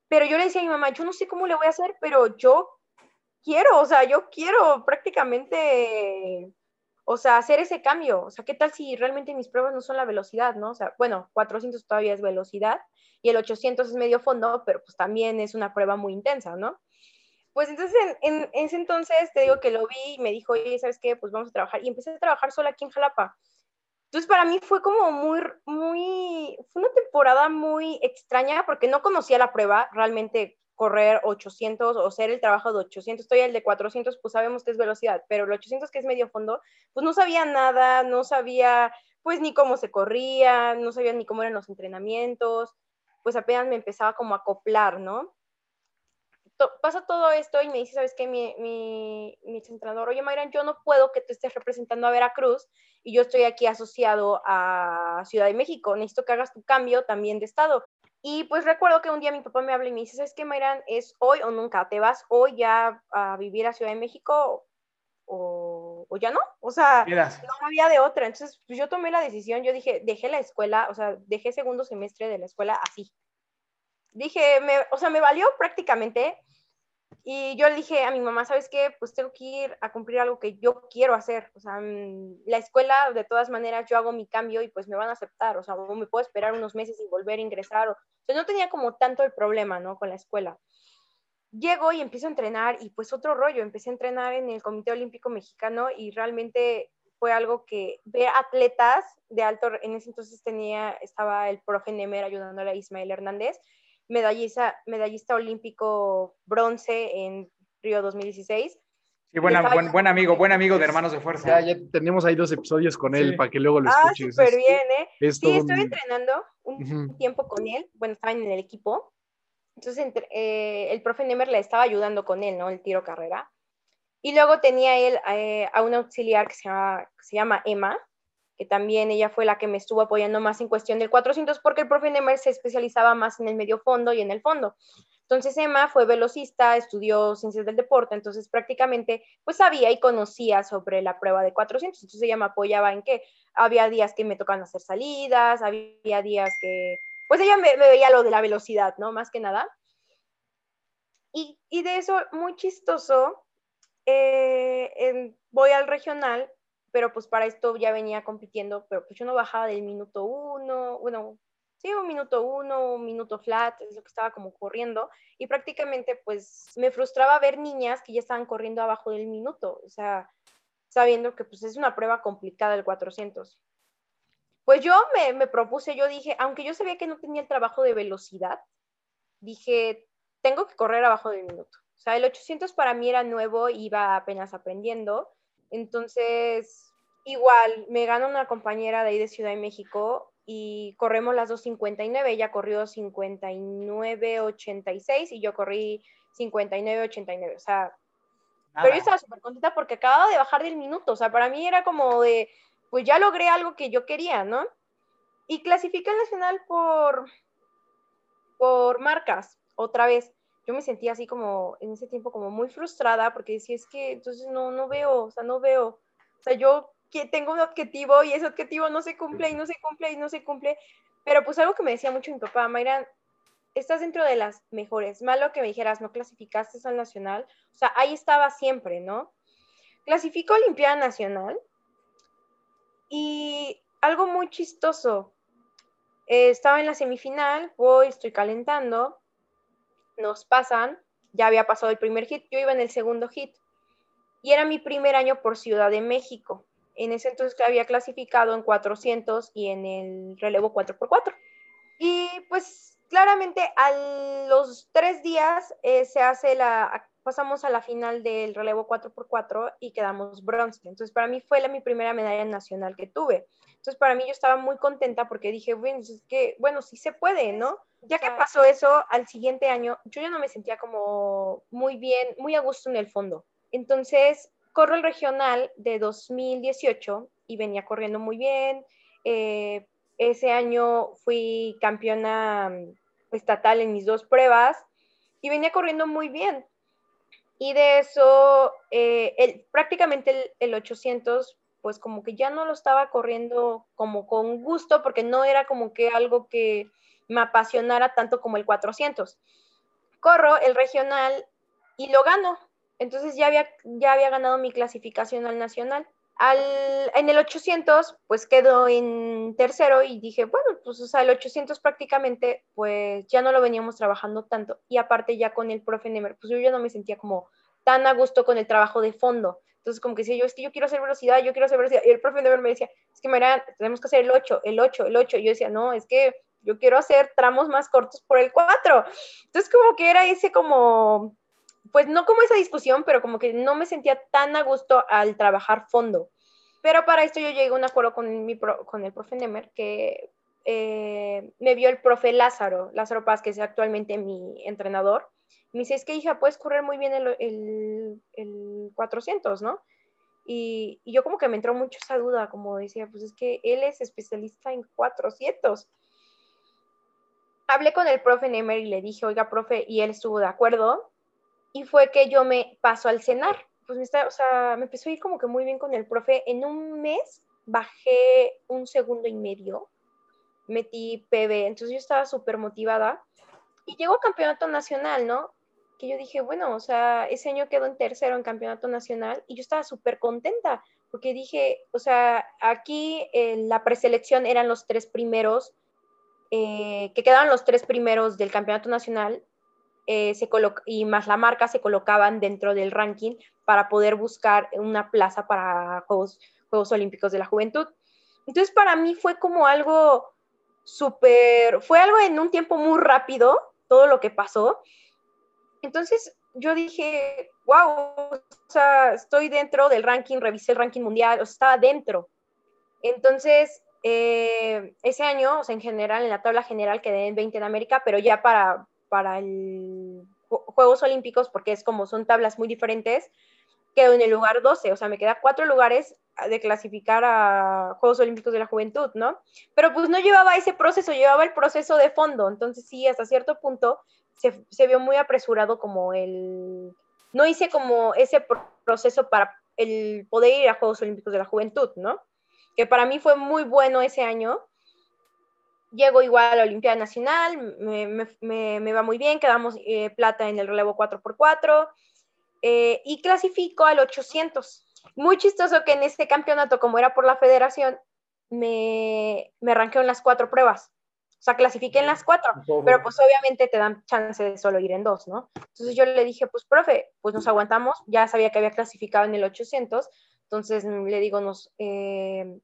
Pero yo le decía a mi mamá, yo no sé cómo le voy a hacer, pero yo quiero, o sea, yo quiero prácticamente, o sea, hacer ese cambio. O sea, ¿qué tal si realmente mis pruebas no son la velocidad, ¿no? O sea, bueno, 400 todavía es velocidad y el 800 es medio fondo, pero pues también es una prueba muy intensa, ¿no? Pues entonces en, en, ese entonces te digo que lo vi y me dijo, oye, ¿sabes qué? Pues vamos a trabajar. Y empecé a trabajar sola aquí en Jalapa. Entonces para mí fue como muy, muy, fue una temporada muy extraña porque no conocía la prueba, realmente correr 800 o hacer el trabajo de 800, estoy el de 400, pues sabemos que es velocidad, pero el 800 que es medio fondo, pues no sabía nada, no sabía pues ni cómo se corría, no sabía ni cómo eran los entrenamientos, pues apenas me empezaba como a acoplar, ¿no? Pasa todo esto y me dice, ¿sabes qué? Mi, mi, mi entrenador, oye, Mayran, yo no puedo que tú estés representando a Veracruz y yo estoy aquí asociado a Ciudad de México, necesito que hagas tu cambio también de estado. Y pues recuerdo que un día mi papá me habla y me dice, ¿sabes qué, Mayran? Es hoy o nunca, ¿te vas hoy ya a vivir a Ciudad de México o, o ya no? O sea, no había de otra. Entonces, pues yo tomé la decisión, yo dije, dejé la escuela, o sea, dejé segundo semestre de la escuela así. Dije, me, o sea, me valió prácticamente y yo le dije a mi mamá, ¿sabes qué? Pues tengo que ir a cumplir algo que yo quiero hacer. O sea, mm, la escuela, de todas maneras, yo hago mi cambio y pues me van a aceptar. O sea, me puedo esperar unos meses y volver a ingresar. O, sea, no tenía como tanto el problema, ¿no? Con la escuela. Llego y empiezo a entrenar y pues otro rollo. Empecé a entrenar en el Comité Olímpico Mexicano y realmente fue algo que ver atletas de alto, en ese entonces tenía, estaba el profe Nemer ayudándole a Ismael Hernández medallista, medallista olímpico bronce en Río 2016. Sí, buena, buen, buen, amigo, buen amigo de Hermanos de Fuerza. Ya, ya tenemos ahí dos episodios con él para que luego lo ah, escuches. Ah, súper bien, ¿eh? sí, estuve entrenando un tiempo con él, bueno, estaba en el equipo. Entonces, eh, el profe Nemer le estaba ayudando con él, ¿no? El tiro carrera. Y luego tenía él eh, a un auxiliar que se llama, que se llama Emma, que también ella fue la que me estuvo apoyando más en cuestión del 400, porque el profe Nemer se especializaba más en el medio fondo y en el fondo. Entonces Emma fue velocista, estudió ciencias del deporte, entonces prácticamente pues sabía y conocía sobre la prueba de 400, entonces ella me apoyaba en que había días que me tocaban hacer salidas, había días que, pues ella me, veía lo de la velocidad, ¿no? Más que nada. Y, de eso, muy chistoso, eh, voy al regional pero pues para esto ya venía compitiendo, pero pues yo no bajaba del minuto uno, bueno, sí, un minuto uno, un minuto flat, es lo que estaba como corriendo, y prácticamente pues me frustraba ver niñas que ya estaban corriendo abajo del minuto, o sea, sabiendo que pues es una prueba complicada el 400. Pues yo me, me propuse, yo dije, aunque yo sabía que no tenía el trabajo de velocidad, dije, tengo que correr abajo del minuto. O sea, el 800 para mí era nuevo, iba apenas aprendiendo, entonces, igual, me gana una compañera de ahí de Ciudad de México y corremos las 2.59. Ella corrió 59.86 y yo corrí 59.89. O sea, pero yo estaba súper contenta porque acababa de bajar del minuto. O sea, para mí era como de, pues ya logré algo que yo quería, ¿no? Y clasifiqué al nacional por, por marcas, otra vez yo me sentía así como en ese tiempo como muy frustrada porque decía, es que entonces no, no veo, o sea, no veo, o sea, yo que tengo un objetivo y ese objetivo no se cumple y no se cumple y no se cumple, pero pues algo que me decía mucho mi papá, Mayra, estás dentro de las mejores, malo que me dijeras, no clasificaste al nacional, o sea, ahí estaba siempre, ¿no? Clasificó Olimpiada Nacional y algo muy chistoso, eh, estaba en la semifinal, voy, estoy calentando, nos pasan, ya había pasado el primer hit, yo iba en el segundo hit y era mi primer año por Ciudad de México. En ese entonces había clasificado en 400 y en el relevo 4x4. Y pues claramente a los tres días eh, se hace la, pasamos a la final del relevo 4x4 y quedamos bronce. Entonces para mí fue la, mi primera medalla nacional que tuve. Entonces para mí yo estaba muy contenta porque dije, bueno, es que, bueno, sí se puede, ¿no? Ya que pasó eso, al siguiente año yo ya no me sentía como muy bien, muy a gusto en el fondo. Entonces, corro el regional de 2018 y venía corriendo muy bien. Eh, ese año fui campeona mm, estatal en mis dos pruebas y venía corriendo muy bien. Y de eso, eh, el, prácticamente el, el 800 pues como que ya no lo estaba corriendo como con gusto porque no era como que algo que me apasionara tanto como el 400. Corro el regional y lo gano. Entonces ya había, ya había ganado mi clasificación al nacional. Al, en el 800, pues quedó en tercero y dije, bueno, pues o sea, el 800 prácticamente, pues ya no lo veníamos trabajando tanto. Y aparte ya con el profe Nemer, pues yo ya no me sentía como tan a gusto con el trabajo de fondo. Entonces, como que decía yo, es que yo quiero hacer velocidad, yo quiero hacer velocidad. Y el profe Nemer me decía, es que Mariana, tenemos que hacer el 8, el 8, el 8. Y yo decía, no, es que yo quiero hacer tramos más cortos por el 4. Entonces, como que era ese como pues no como esa discusión, pero como que no me sentía tan a gusto al trabajar fondo. Pero para esto yo llegué a un acuerdo con, mi con el profe Nemer, que eh, me vio el profe Lázaro, Lázaro Paz, que es actualmente mi entrenador. Me dice, es que hija, puedes correr muy bien el, el, el 400, ¿no? Y, yo como que me entró mucho esa duda, como decía, pues es que él es especialista en 400. Hablé con el profe Nemer y le dije, oiga, profe, y él estuvo de acuerdo y fue que yo me paso al cenar. Pues me, está, o sea, me empezó a ir como que muy bien con el profe. En un mes bajé un segundo y medio, metí PB, entonces yo estaba súper motivada. Y llegó campeonato nacional, ¿no? Que yo dije, bueno, o sea, ese año quedó en tercero en campeonato nacional y yo estaba súper contenta porque dije, o sea, aquí en la preselección eran los tres primeros, eh, que quedaban los tres primeros del campeonato nacional eh, se y más la marca se colocaban dentro del ranking para poder buscar una plaza para Juegos, Juegos Olímpicos de la Juventud. Entonces para mí fue como algo súper, fue algo en un tiempo muy rápido, todo lo que pasó. Entonces yo dije, wow, o sea, estoy dentro del ranking, revisé el ranking mundial, o estaba dentro. Entonces, eh, ese año, o sea, en general, en la tabla general quedé en 20 en América, pero ya para, para el Juegos Olímpicos, porque es como son tablas muy diferentes, quedo en el lugar 12, o sea, me queda cuatro lugares de clasificar a Juegos Olímpicos de la Juventud, ¿no? Pero pues no llevaba ese proceso, llevaba el proceso de fondo, entonces sí, hasta cierto punto se, vio muy apresurado como el... No hice como ese proceso para el poder ir a Juegos Olímpicos de la Juventud, ¿no? Que para mí fue muy bueno ese año, llego igual a la Olimpiada Nacional, me, va muy bien, quedamos eh, plata en el relevo 4x4 eh, y clasifico al 800. Muy chistoso que en este campeonato, como era por la federación, me, me en las cuatro pruebas. O sea, clasifiqué en las cuatro, pero pues obviamente te dan chance de solo ir en dos, ¿no? Entonces yo le dije, pues profe, pues nos aguantamos, ya sabía que había clasificado en el 800, entonces le digo, nos, eh,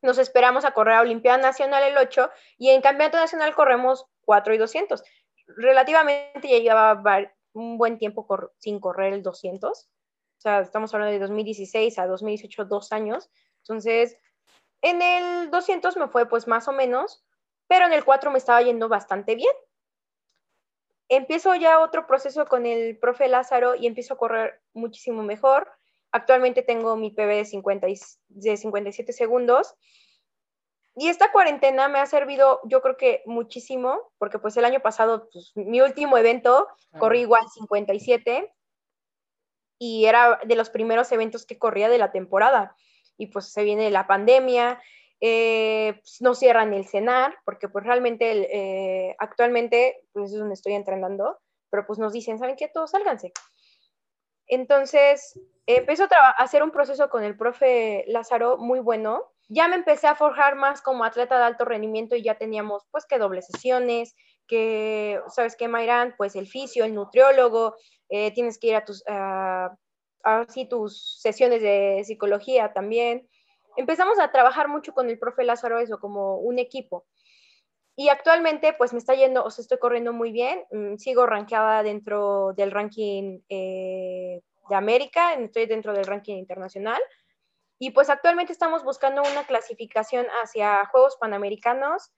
nos esperamos a correr a Olimpiada Nacional el 8 y en Campeonato Nacional corremos 4 y 200. Relativamente ya llevaba un buen tiempo sin correr el 200. O sea, estamos hablando de 2016 a 2018, dos años. Entonces, en el 200 me fue pues más o menos, pero en el 4 me estaba yendo bastante bien. Empiezo ya otro proceso con el profe Lázaro y empiezo a correr muchísimo mejor. Actualmente tengo mi PB de, 50 de 57 segundos. Y esta cuarentena me ha servido, yo creo que muchísimo, porque pues el año pasado, pues, mi último evento, corrí igual 57 y era de los primeros eventos que corría de la temporada. Y pues se viene la pandemia, eh, pues, no cierran el cenar, porque pues realmente eh, actualmente, pues es donde estoy entrenando, pero pues nos dicen, ¿saben qué? Todos sálganse. Entonces, empezó a hacer un proceso con el profe Lázaro muy bueno. Ya me empecé a forjar más como atleta de alto rendimiento y ya teníamos pues que dobles sesiones, que, ¿sabes qué, Mayrán? Pues el fisio, el nutriólogo, eh, tienes que ir a tus, tus sesiones de psicología también. Empezamos a trabajar mucho con el profe Lázaro eso, como un equipo. Y actualmente, pues me está yendo, o sea, estoy corriendo muy bien. Mm, sigo rankeada dentro del ranking eh, de América, estoy dentro del ranking internacional. Y pues actualmente estamos buscando una clasificación hacia Juegos Panamericanos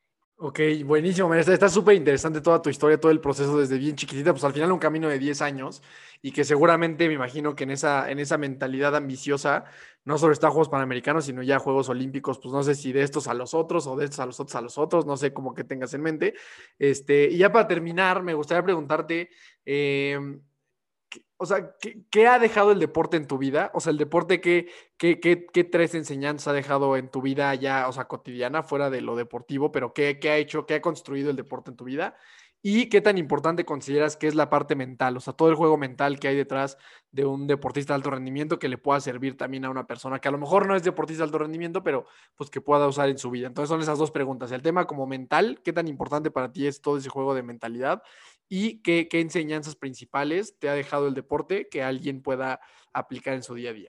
Ok, buenísimo. Está súper interesante toda tu historia, todo el proceso desde bien chiquitita, pues al final un camino de 10 años y que seguramente me imagino que en esa, en esa mentalidad ambiciosa no solo está Juegos Panamericanos, sino ya Juegos Olímpicos, pues no sé si de estos a los otros o de estos a los otros a los otros, no sé cómo que tengas en mente. Este, y ya para terminar, me gustaría preguntarte, eh, o sea, ¿qué, ha dejado el deporte en tu vida? O sea, el deporte, ¿qué, qué, qué, tres enseñanzas ha dejado en tu vida ya, o sea, cotidiana, fuera de lo deportivo, pero qué, qué ha hecho, qué ha construido el deporte en tu vida? ¿Y qué tan importante consideras que es la parte mental? O sea, todo el juego mental que hay detrás de un deportista de alto rendimiento que le pueda servir también a una persona que a lo mejor no es deportista de alto rendimiento, pero pues que pueda usar en su vida. Entonces son esas dos preguntas. El tema como mental, ¿qué tan importante para ti es todo ese juego de mentalidad? ¿Y qué, qué enseñanzas principales te ha dejado el deporte que alguien pueda aplicar en su día a día?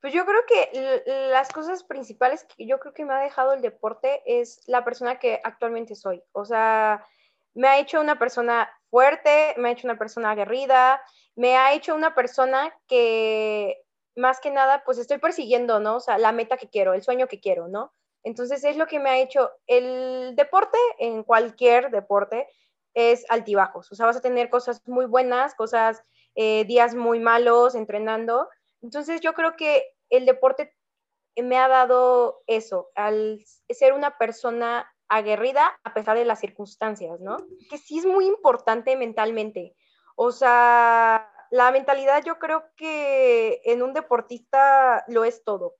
Pues yo creo que las cosas principales que yo creo que me ha dejado el deporte es la persona que actualmente soy. O sea, me ha hecho una persona fuerte, me ha hecho una persona aguerrida, me ha hecho una persona que más que nada pues estoy persiguiendo, ¿no? O sea, la meta que quiero, el sueño que quiero, ¿no? Entonces es lo que me ha hecho el deporte, en cualquier deporte, es altibajos. O sea, vas a tener cosas muy buenas, cosas, eh, días muy malos entrenando. Entonces yo creo que el deporte me ha dado eso, al ser una persona aguerrida a pesar de las circunstancias, ¿no? Que sí es muy importante mentalmente. O sea, la mentalidad yo creo que en un deportista lo es todo.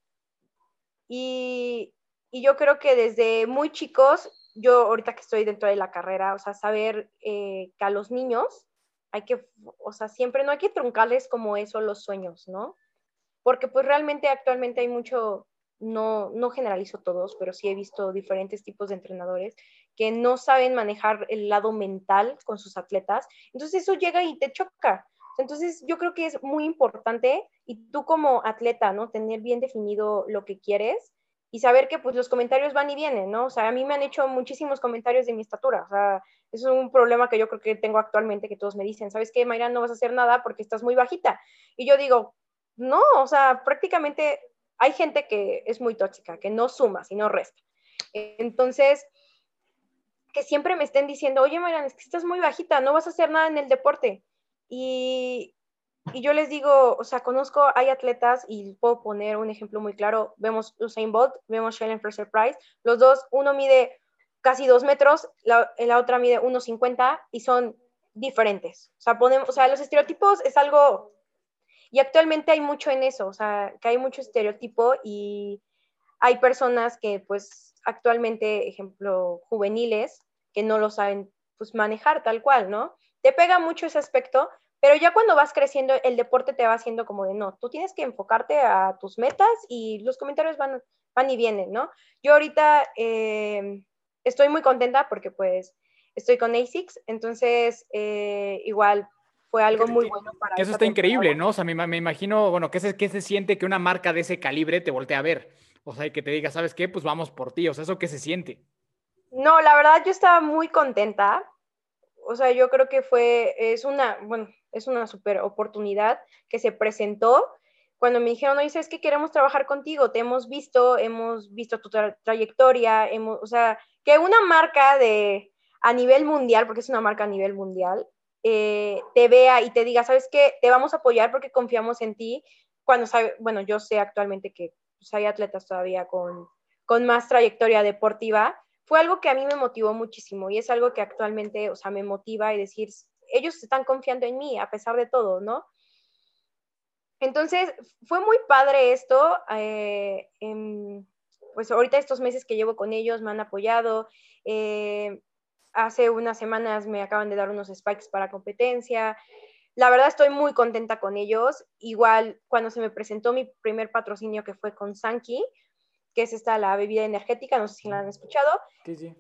Y, yo creo que desde muy chicos, yo ahorita que estoy dentro de la carrera, o sea, saber eh, que a los niños hay que, o sea, siempre no hay que truncarles como eso los sueños, ¿no? Porque pues realmente actualmente hay mucho, no, no generalizo todos, pero sí he visto diferentes tipos de entrenadores que no saben manejar el lado mental con sus atletas. Entonces eso llega y te choca. Entonces yo creo que es muy importante y tú como atleta, ¿no? Tener bien definido lo que quieres y saber que pues los comentarios van y vienen, ¿no? O sea, a mí me han hecho muchísimos comentarios de mi estatura, o sea, es un problema que yo creo que tengo actualmente, que todos me dicen, ¿sabes qué, Mayra? No vas a hacer nada porque estás muy bajita. Y yo digo, no, o sea, prácticamente hay gente que es muy tóxica, que no suma, sino resta. Entonces, que siempre me estén diciendo, oye, Mariana, es que estás muy bajita, no vas a hacer nada en el deporte. Y, y yo les digo, o sea, conozco, hay atletas, y puedo poner un ejemplo muy claro, vemos Usain Bolt, vemos Shellen Fraser Price, los dos, uno mide casi dos metros, la, la otra mide 1,50 y son diferentes. O sea, ponemos, o sea, los estereotipos es algo y actualmente hay mucho en eso, o sea, que hay mucho estereotipo y hay personas que pues actualmente, ejemplo, juveniles, que no lo saben pues manejar tal cual, ¿no? Te pega mucho ese aspecto, pero ya cuando vas creciendo, el deporte te va haciendo como de, no, tú tienes que enfocarte a tus metas y los comentarios van, van y vienen, ¿no? Yo ahorita eh, estoy muy contenta porque pues estoy con ASICS, entonces eh, igual fue algo muy bueno para Eso está increíble, ¿no? O sea, me, me imagino, bueno, ¿qué se, ¿qué se siente que una marca de ese calibre te voltee a ver? O sea, y que te diga, ¿sabes qué? Pues vamos por ti. O sea, ¿eso qué se siente? No, la verdad yo estaba muy contenta. O sea, yo creo que fue, es una, bueno, es una super oportunidad que se presentó cuando me dijeron, oye, es que queremos trabajar contigo, te hemos visto, hemos visto tu trayectoria, hemos, o sea, que una marca de, a nivel mundial, porque es una marca a nivel mundial, eh, te vea y te diga, ¿sabes qué? Te vamos a apoyar porque confiamos en ti. Cuando sabe, bueno, yo sé actualmente que pues, hay atletas todavía con, con más trayectoria deportiva, fue algo que a mí me motivó muchísimo y es algo que actualmente, o sea, me motiva y decir, ellos están confiando en mí a pesar de todo, ¿no? Entonces, fue muy padre esto. Eh, pues ahorita estos meses que llevo con ellos me han apoyado. Eh, hace unas semanas me acaban de dar unos spikes para competencia. La verdad estoy muy contenta con ellos. Igual cuando se me presentó mi primer patrocinio que fue con Sankey, que es esta la bebida energética, no sé si la han escuchado. Sí, sí.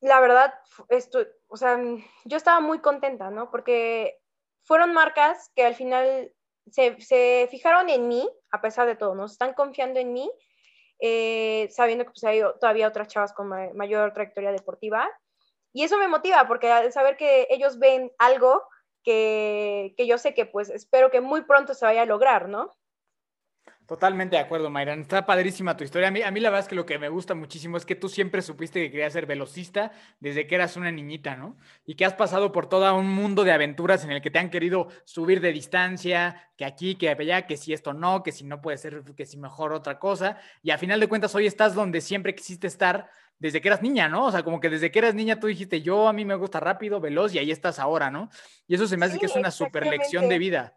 La verdad, esto, o sea, yo estaba muy contenta, ¿no? Porque fueron marcas que al final se, se fijaron en mí, a pesar de todo, ¿no? Están confiando en mí, eh, sabiendo que pues, hay todavía otras chavas con mayor trayectoria deportiva y eso me motiva porque al saber que ellos ven algo que, que yo sé que pues espero que muy pronto se vaya a lograr, ¿no? Totalmente de acuerdo, Mayran. Está padrísima tu historia. A mí, a mí la verdad es que lo que me gusta muchísimo es que tú siempre supiste que querías ser velocista desde que eras una niñita, ¿no? Y que has pasado por todo un mundo de aventuras en el que te han querido subir de distancia, que aquí, que allá, que si esto no, que si no puede ser, que si mejor otra cosa. Y a final de cuentas hoy estás donde siempre quisiste estar desde que eras niña, ¿no? O sea, como que desde que eras niña tú dijiste, yo a mí me gusta rápido, veloz y ahí estás ahora, ¿no? Y eso se me hace que es una super lección de vida.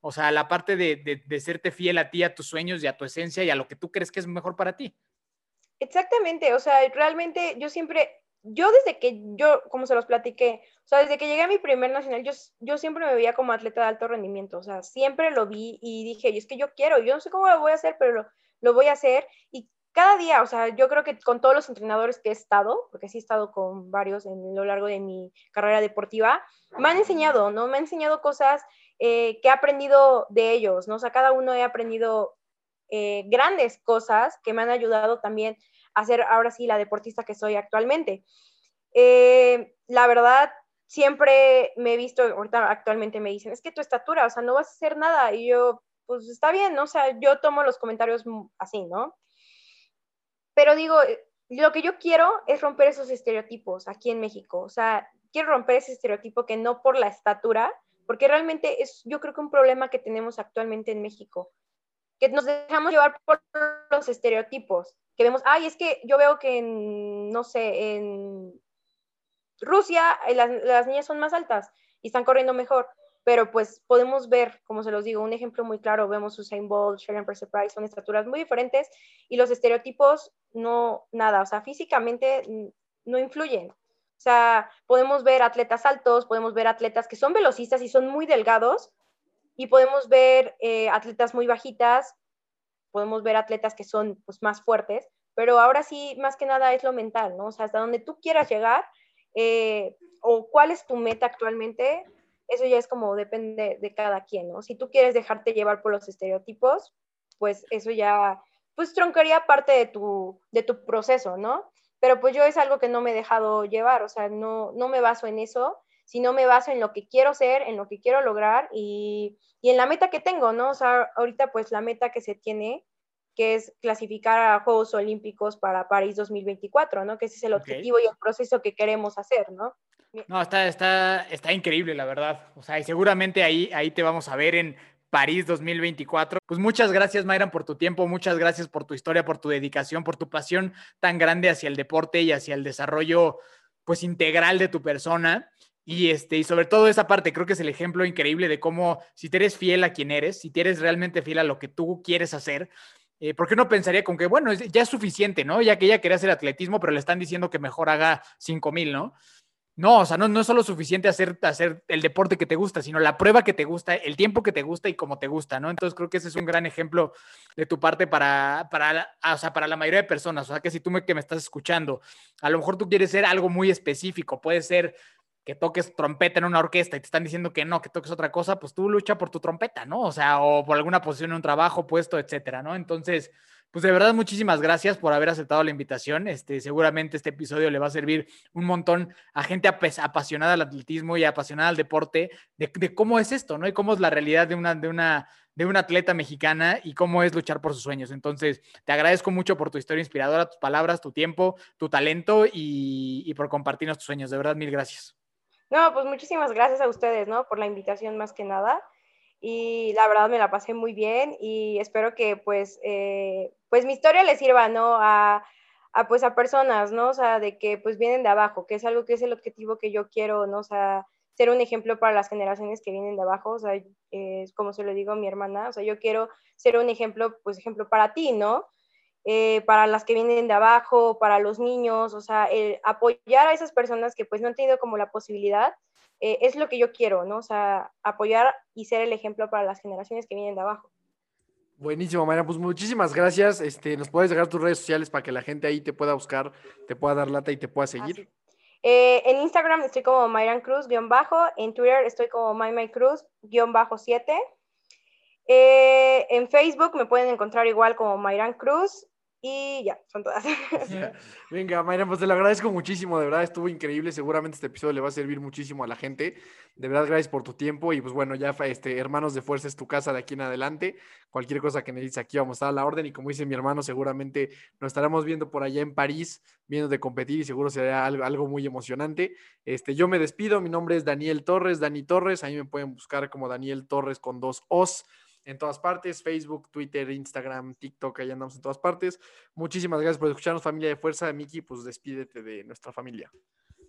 O sea, la parte de, de, de, serte fiel a ti, a tus sueños y a tu esencia y a lo que tú crees que es mejor para ti. Exactamente, o sea, realmente yo siempre, yo desde que yo, como se los platiqué, o sea, desde que llegué a mi primer nacional, yo, yo siempre me veía como atleta de alto rendimiento, o sea, siempre lo vi y dije, y es que yo quiero, yo no sé cómo lo voy a hacer, pero lo, lo voy a hacer. Y cada día, o sea, yo creo que con todos los entrenadores que he estado, porque sí he estado con varios en lo largo de mi carrera deportiva, me han enseñado, ¿no? Me han enseñado cosas eh, que he aprendido de ellos, ¿no? O sea, cada uno he aprendido eh, grandes cosas que me han ayudado también a ser ahora sí la deportista que soy actualmente. Eh, la verdad, siempre me he visto, ahorita actualmente me dicen, es que tu estatura, o sea, no vas a hacer nada. Y yo, pues está bien, ¿no? O sea, yo tomo los comentarios así, ¿no? Pero digo, lo que yo quiero es romper esos estereotipos aquí en México. O sea, quiero romper ese estereotipo que no por la estatura, porque realmente es, yo creo que un problema que tenemos actualmente en México, que nos dejamos llevar por los estereotipos, que vemos, ay, es que yo veo que en, no sé, en Rusia eh, las, las niñas son más altas y están corriendo mejor, pero pues podemos ver, como se los digo, un ejemplo muy claro, vemos Usain Bolt, Sharon Price, son estaturas muy diferentes y los estereotipos no, nada, o sea, físicamente no influyen, o sea, podemos ver atletas altos, podemos ver atletas que son velocistas y son muy delgados, y podemos ver eh, atletas muy bajitas, podemos ver atletas que son pues, más fuertes, pero ahora sí, más que nada es lo mental, ¿no? O sea, hasta donde tú quieras llegar, eh, o cuál es tu meta actualmente, eso ya es como depende de cada quien, ¿no? Si tú quieres dejarte llevar por los estereotipos, pues eso ya, pues troncaría parte de tu, de tu proceso, ¿no? Pero pues yo es algo que no me he dejado llevar, o sea, no, no me baso en eso, sino me baso en lo que quiero ser, en lo que quiero lograr y, y en la meta que tengo, ¿no? O sea, ahorita pues la meta que se tiene, que es clasificar a Juegos Olímpicos para París 2024, ¿no? Que ese es el objetivo y el proceso que queremos hacer, ¿no? No, está, está, está increíble, la verdad. O sea, y seguramente ahí, ahí te vamos a ver en París 2024. Pues muchas gracias, Mayran, por tu tiempo, muchas gracias por tu historia, por tu dedicación, por tu pasión tan grande hacia el deporte y hacia el desarrollo, pues, integral de tu persona. Y, este, y sobre todo esa parte, creo que es el ejemplo increíble de cómo si eres fiel a quien eres, si eres realmente fiel a lo que tú quieres hacer, eh, ¿por qué no pensaría con que, bueno, ya es suficiente, ¿no? Ya que ella quería hacer atletismo, pero le están diciendo que mejor haga 5000, ¿no? No, o sea, no, no es solo suficiente hacer, hacer el deporte que te gusta, sino la prueba que te gusta, el tiempo que te gusta y cómo te gusta, ¿no? Entonces creo que ese es un gran ejemplo de tu parte para, para, o sea, para la mayoría de personas. O sea, que si tú me, que me estás escuchando, a lo mejor tú quieres ser algo muy específico, puede ser que toques trompeta en una orquesta y te están diciendo que no, que toques otra cosa, pues tú lucha por tu trompeta, ¿no? O sea, o por alguna posición en un trabajo, puesto, etcétera, ¿no? Entonces, pues de verdad, muchísimas gracias por haber aceptado la invitación. Este, seguramente este episodio le va a servir un montón a gente apasionada al atletismo y apasionada al deporte, de, cómo es esto, ¿no? Y cómo es la realidad de una, de una, de una atleta mexicana y cómo es luchar por sus sueños. Entonces, te agradezco mucho por tu historia inspiradora, tus palabras, tu tiempo, tu talento y, y por compartirnos tus sueños. De verdad, mil gracias. No, pues muchísimas gracias a ustedes, ¿no? Por la invitación más que nada y la verdad me la pasé muy bien y espero que pues, eh, pues mi historia le sirva, ¿no? A, a, pues a personas, ¿no? O sea, de que pues vienen de abajo, que es algo que es el objetivo que yo quiero, ¿no? O sea, ser un ejemplo para las generaciones que vienen de abajo, o sea, es como se lo digo a mi hermana, o sea, yo quiero ser un ejemplo, pues ejemplo para ti, ¿no? Eh, para las que vienen de abajo, para los niños, o sea, apoyar a esas personas que pues no han tenido como la posibilidad eh, es lo que yo quiero, ¿no? O sea, apoyar y ser el ejemplo para las generaciones que vienen de abajo. Buenísimo, Mayra. Pues muchísimas gracias. Este, nos puedes dejar tus redes sociales para que la gente ahí te pueda buscar, te pueda dar lata y te pueda seguir. Eh, en Instagram estoy como Mayran Cruz, guion bajo. En Twitter estoy como My Cruz, guion bajo 7. Eh, en Facebook me pueden encontrar igual como Mayran Cruz. Y ya, son todas. Venga, Mayra, pues te lo agradezco muchísimo, de verdad estuvo increíble. Seguramente este episodio le va a servir muchísimo a la gente. De verdad, gracias por tu tiempo. Y pues bueno, ya este, Hermanos de Fuerza es tu casa de aquí en adelante. Cualquier cosa que necesites aquí vamos a estar a la orden. Y como dice mi hermano, seguramente nos estaremos viendo por allá en París, viendo de competir y seguro será algo, algo muy emocionante. Este, yo me despido, mi nombre es Daniel Torres, Dani Torres. Ahí me pueden buscar como Daniel Torres con dos Os en todas partes, Facebook, Twitter, Instagram, TikTok, ahí andamos en todas partes. Muchísimas gracias por escucharnos, familia de fuerza. Miki, pues despídete de nuestra familia.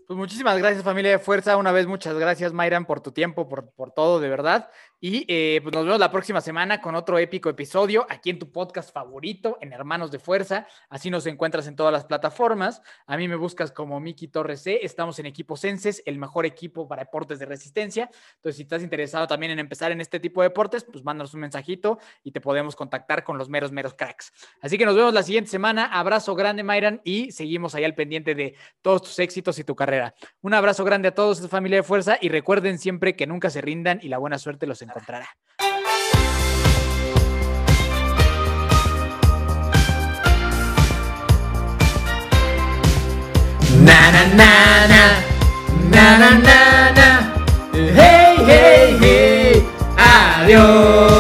Pues muchísimas gracias, familia de fuerza. Una vez, muchas gracias, Mayran, por tu tiempo, por, por todo, de verdad. Y eh, pues nos vemos la próxima semana con otro épico episodio aquí en tu podcast favorito, en Hermanos de Fuerza. Así nos encuentras en todas las plataformas. A mí me buscas como Miki Torres C. Estamos en Equipo Senses, el mejor equipo para deportes de resistencia. Entonces, si estás interesado también en empezar en este tipo de deportes, pues mándanos un mensajito y te podemos contactar con los meros, meros cracks. Así que nos vemos la siguiente semana. Abrazo grande, Mayran, y seguimos ahí al pendiente de todos tus éxitos y tu carrera. Un abrazo grande a todos, familia de fuerza, y recuerden siempre que nunca se rindan y la buena suerte los encontrará. Na na na na, na na na na, hey hey hey, adiós.